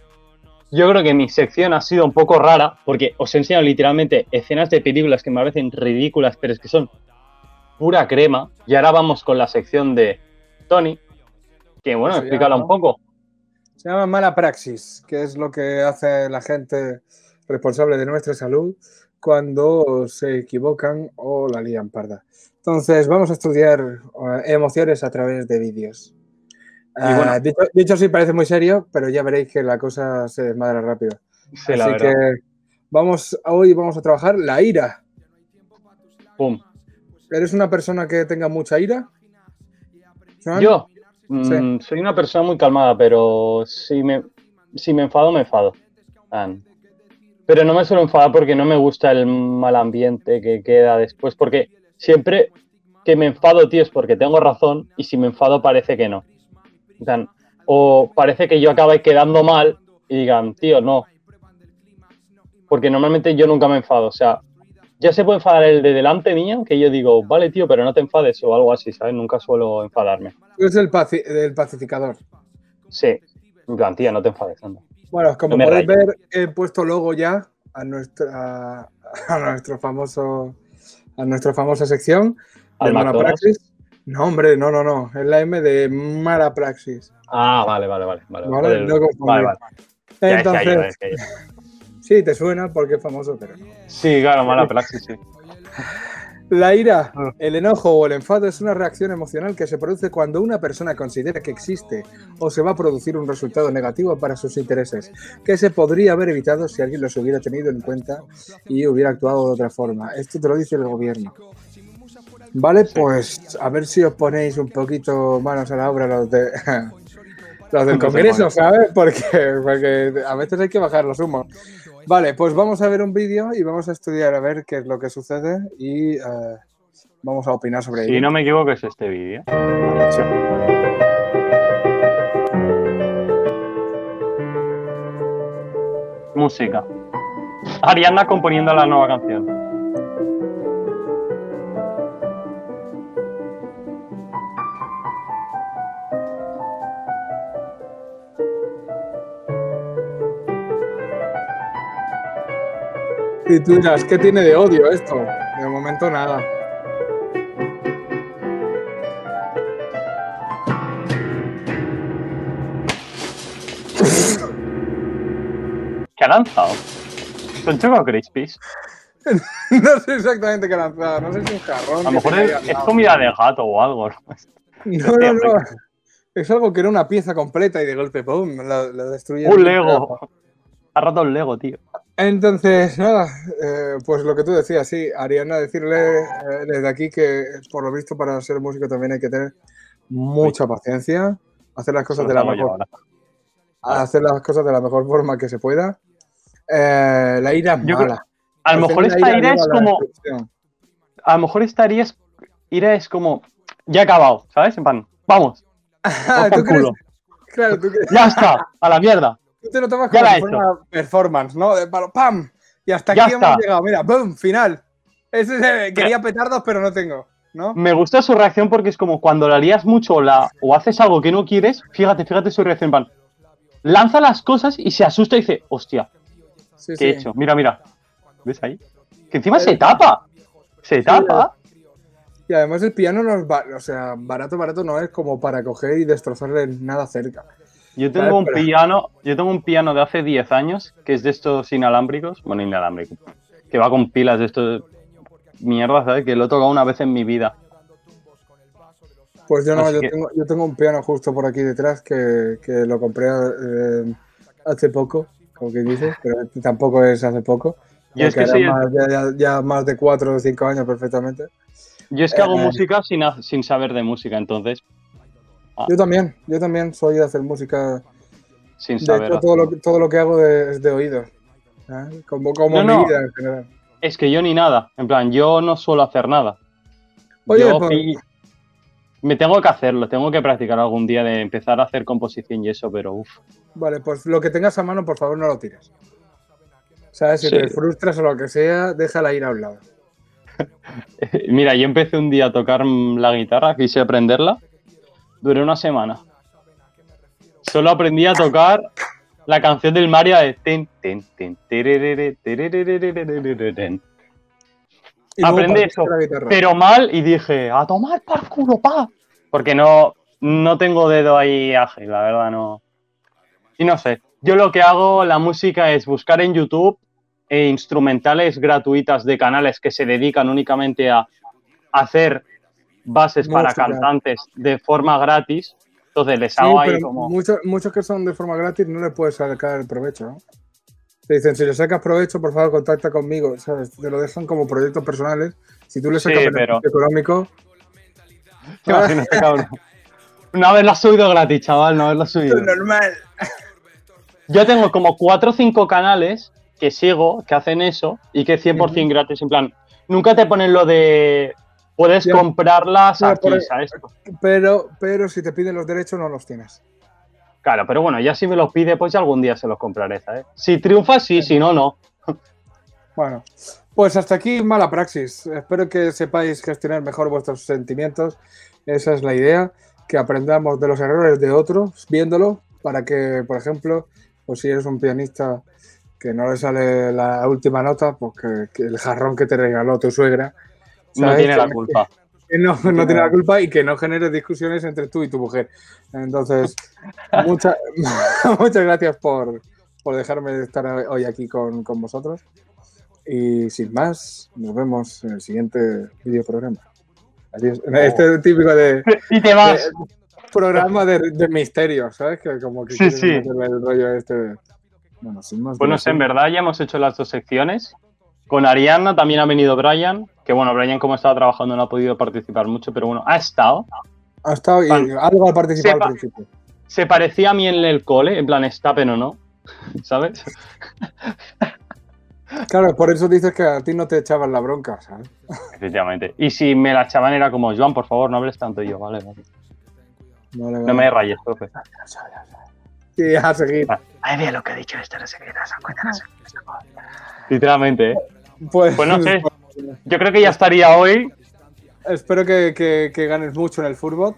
yo creo que mi sección ha sido un poco rara porque os he enseñado literalmente escenas de películas que me parecen ridículas, pero es que son pura crema. Y ahora vamos con la sección de Tony, que bueno, explícala un poco. Se llama mala praxis, que es lo que hace la gente responsable de nuestra salud cuando se equivocan o la lían parda. Entonces, vamos a estudiar eh, emociones a través de vídeos. Bueno. Ah, dicho, dicho así parece muy serio, pero ya veréis que la cosa se desmadra rápido. Sí, así que vamos, hoy vamos a trabajar la ira. Pum. ¿Eres una persona que tenga mucha ira? Joan? Yo mm, soy una persona muy calmada, pero si me, si me enfado, me enfado. Pero no me suelo enfadar porque no me gusta el mal ambiente que queda después. Porque siempre que me enfado, tío, es porque tengo razón y si me enfado parece que no. O parece que yo acabe quedando mal y digan, tío, no. Porque normalmente yo nunca me enfado. O sea, ya se puede enfadar el de delante mío, que yo digo, vale, tío, pero no te enfades o algo así, ¿sabes? Nunca suelo enfadarme. Eres el, paci- el pacificador. Sí. En plan, tía, no te enfades, anda. Bueno, como No podéis ver, he puesto logo ya a nuestra a nuestro famoso a nuestra famosa sección Al de. No, hombre, no, no, no. Es la M de Malapraxis. Ah, vale, vale, vale. Vale, Vale, no vale, vale. Ya Entonces, sí, te suena porque es famoso, pero no. Sí, claro, mala praxis, sí. La ira, Ah. el enojo o el enfado es una reacción emocional que se produce cuando una persona considera que existe o se va a producir un resultado negativo para sus intereses, que se podría haber evitado si alguien los hubiera tenido en cuenta y hubiera actuado de otra forma. Esto te lo dice el gobierno. Vale, pues a ver si os ponéis un poquito manos a la obra los de los del Congreso. ¿sabes? Porque, porque a veces hay que bajar los humos. Vale, pues vamos a ver un vídeo y vamos a estudiar a ver qué es lo que sucede y eh, vamos a opinar sobre Si ello. no me equivoco, es este vídeo. Música. Ariana componiendo la nueva canción. Y tú dirás, ¿qué tiene de odio esto? De momento nada. ¿Qué ha lanzado? Son Choco Crispies. no sé exactamente qué lanzar, no sé si es un jarrón. A lo mejor es, es comida de gato o algo. ¿no? No, no, no. Es algo que era una pieza completa y de golpe, ¡pum! Lo, lo destruye. Un Lego. Ha roto el Lego, tío. Entonces, nada, eh, pues lo que tú decías, sí, Ariana, decirle eh, desde aquí que por lo visto para ser músico también hay que tener mucha paciencia, hacer las cosas de la mejor, hacer las cosas de la mejor forma que se pueda. Eh, la ira es Yo creo- mala. A lo mejor esta ira es como. A lo mejor esta ira es, ira es como. Ya he acabado, ¿sabes? En plan, vamos, ¿tú crees? Claro, tú, crees- Ya está, a la mierda. Tú te lo tomas Ya como si he fuera una performance, ¿no? De palo, ¡pam! Y hasta Ya aquí hemos está. llegado, mira, ¡pum! Final. Ese es el- quería petardos, pero no tengo, ¿no? Me gusta su reacción porque es como cuando la lías mucho o, la, o haces algo que no quieres, fíjate, fíjate su reacción, en plan, lanza las cosas y se asusta y dice, hostia, Sí, ¿qué he sí. hecho? Mira, mira. ¿Ves ahí? Que encima se tapa. Se tapa. Y además el piano no es, o sea, barato, barato no es como para coger y destrozarle nada cerca. Yo tengo Vale, un pero- piano, yo tengo un piano de hace 10 años, que es de estos inalámbricos, bueno, inalámbrico, que va con pilas de estos mierda, ¿sabes? Que lo he tocado una vez en mi vida. Pues yo no, yo, que- tengo, yo tengo un piano justo por aquí detrás que, que lo compré eh, hace poco, como que dices, pero tampoco es hace poco. Yo es que más, ya, ya- ya más de cuatro o cinco años perfectamente. Yo es que hago Eh. música sin, sin saber de música, entonces, Ah. Yo también, yo también soy de hacer música. sin De saber. hecho, todo lo, que- todo lo que hago de- es de oído. ¿eh? Como, como No, mi no. vida en general. Es que yo ni nada. En plan, yo no suelo hacer nada. Oye, Yo pues- me tengo que hacerlo, tengo que practicar algún día de empezar a hacer composición y eso, pero uff. Vale, pues lo que tengas a mano, por favor, no lo tires. ¿Sabes? Si Sí. te frustras o lo que sea, déjala ir a un lado. Mira, yo empecé un día a tocar la guitarra, quise aprenderla, duré una semana. Solo aprendí a tocar la canción del Mario de ten, ten, ten, partiste eso. Pero mal y dije, a tomar por pa. Porque no, no tengo dedo ahí ágil, la verdad, no. Y no sé, yo lo que hago, la música es buscar en YouTube eh, instrumentales gratuitas de canales que se dedican únicamente a hacer bases para Música. cantantes de forma gratis. Entonces les Sí, hago ahí como. muchos, muchos que son de forma gratis no le puedes sacar el provecho, ¿no? Te dicen, si le sacas provecho, por favor, contacta conmigo, ¿sabes? Te lo dejan como proyectos personales. Si tú le sacas Sí, pero- económico, ¿Te imaginas, cabrón? No haberla subido gratis, chaval, no haberla subido. normal. Yo tengo como cuatro o cinco canales que sigo que hacen eso y que 100% gratis. En plan, nunca te ponen lo de. Puedes Ya. comprarlas aquí, ¿sabes? Pero, pero si te piden los derechos, no los tienes. Claro, pero bueno, ya si me los pide, pues ya algún día se los compraré, ¿sabes? Si triunfa, sí, si no, no. Bueno, pues hasta aquí mala praxis. Espero que sepáis gestionar mejor vuestros sentimientos. Esa es la idea, que aprendamos de los errores de otros, viéndolo, para que, por ejemplo, pues si eres un pianista que no le sale la última nota, pues que, que el jarrón que te regaló tu suegra. No tiene la culpa. que no, no tiene la culpa y que no genere discusiones entre tú y tu mujer. Entonces, mucha- muchas gracias por, por dejarme estar hoy aquí con, con vosotros. Y sin más, nos vemos en el siguiente video programa. Adiós. Este es típico de, Y te vas. de- programa de, de misterio, ¿sabes? Que como que Sí, sí. el rollo este. de- Bueno, sin más. No sé, en verdad ya hemos hecho las dos secciones. Con Arianna también ha venido Brian, que bueno, Brian como estaba trabajando no ha podido participar mucho, pero bueno, ha estado. Ha estado y Pan- algo ha participado al principio. Se parecía a mí en el cole, en plan está, pero no. ¿Sabes? Claro, por eso dices que a ti no te echaban la bronca, ¿sabes? Efectivamente. Y si me la echaban era como, Joan, por favor, no hables tanto Y yo, vale, vale. Vale, No me rayes, profe. Y a seguir. Ay, mira lo que ha dicho este, no sé qué, no sé qué. Literalmente, ¿eh? Pues, Pues no sé. Yo creo que ya estaría hoy. Espero que, que- que ganes mucho en el fútbol.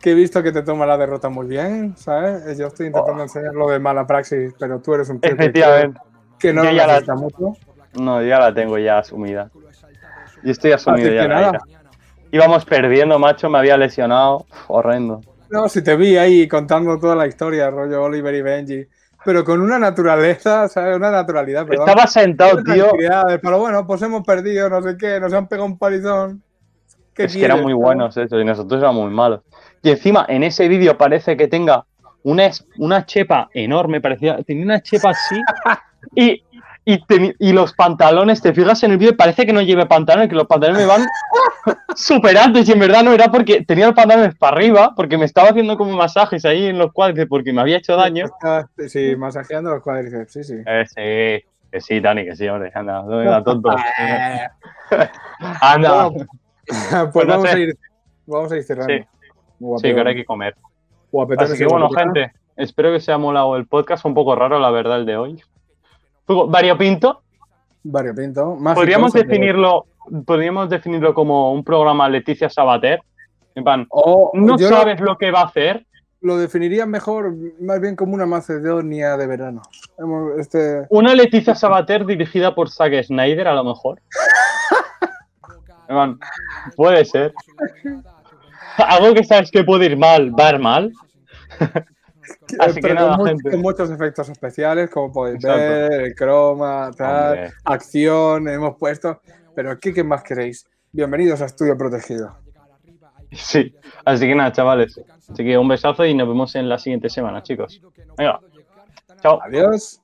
que he visto que te toma la derrota muy bien, ¿sabes? Yo estoy intentando enseñar lo de mala praxis, pero tú eres un tío que- Efectivamente. que no Yo ya la- mucho. No, ya la tengo ya asumida. Y estoy asumido Así ya. la nada. Íbamos perdiendo, macho, me había lesionado. Horrendo. No, si te vi ahí contando toda la historia, rollo Oliver y Benji, pero con una naturaleza, ¿sabes? Una naturalidad, perdón. Estaba sentado, Una tío. Pero bueno, pues hemos perdido, no sé qué, nos han pegado un palizón. ¿Qué Es que eran muy no? buenos eso, y nosotros éramos muy malos. Y encima, en ese vídeo parece que tenga una, una chepa enorme, parecía, tenía una chepa así, y, y, y los pantalones, te fijas en el vídeo, parece que no lleve pantalones, que los pantalones me van súper altos, y en verdad no era porque tenía los pantalones para arriba, porque me estaba haciendo como masajes ahí en los cuadriceps, porque me había hecho daño. Sí, masajeando los cuádriceps, sí, sí. Eh, sí, que sí, Dani, que sí, hombre, anda, no venga, tonto. Anda, Bueno, Pues pues no vamos, sé. a ir, vamos a ir cerrando. Sí. Que ahora hay que comer. Así que bueno, gente, espero que os haya molado el podcast. Un poco raro, la verdad, el de hoy. Poco variopinto. Variopinto. mágico, Podríamos definirlo, podríamos definirlo como un programa Leticia Sabater. En plan, O no sabes lo que va a hacer. lo definiría mejor, más bien como una Macedonia de verano. Este, Una Leticia Sabater dirigida por Zack Snyder, a lo mejor. Puede ser. Algo que sabes que puede ir mal, va a ir mal. Así que pero nada, con, gente. muchos efectos especiales, como podéis Exacto. ver, el croma, tal, Hombre. acción, hemos puesto. Pero ¿qué, qué más queréis? Bienvenidos a Estudio Protegido. Sí. Así que nada, chavales. Así que un besazo y nos vemos en la siguiente semana, chicos. Venga. Chao. Adiós.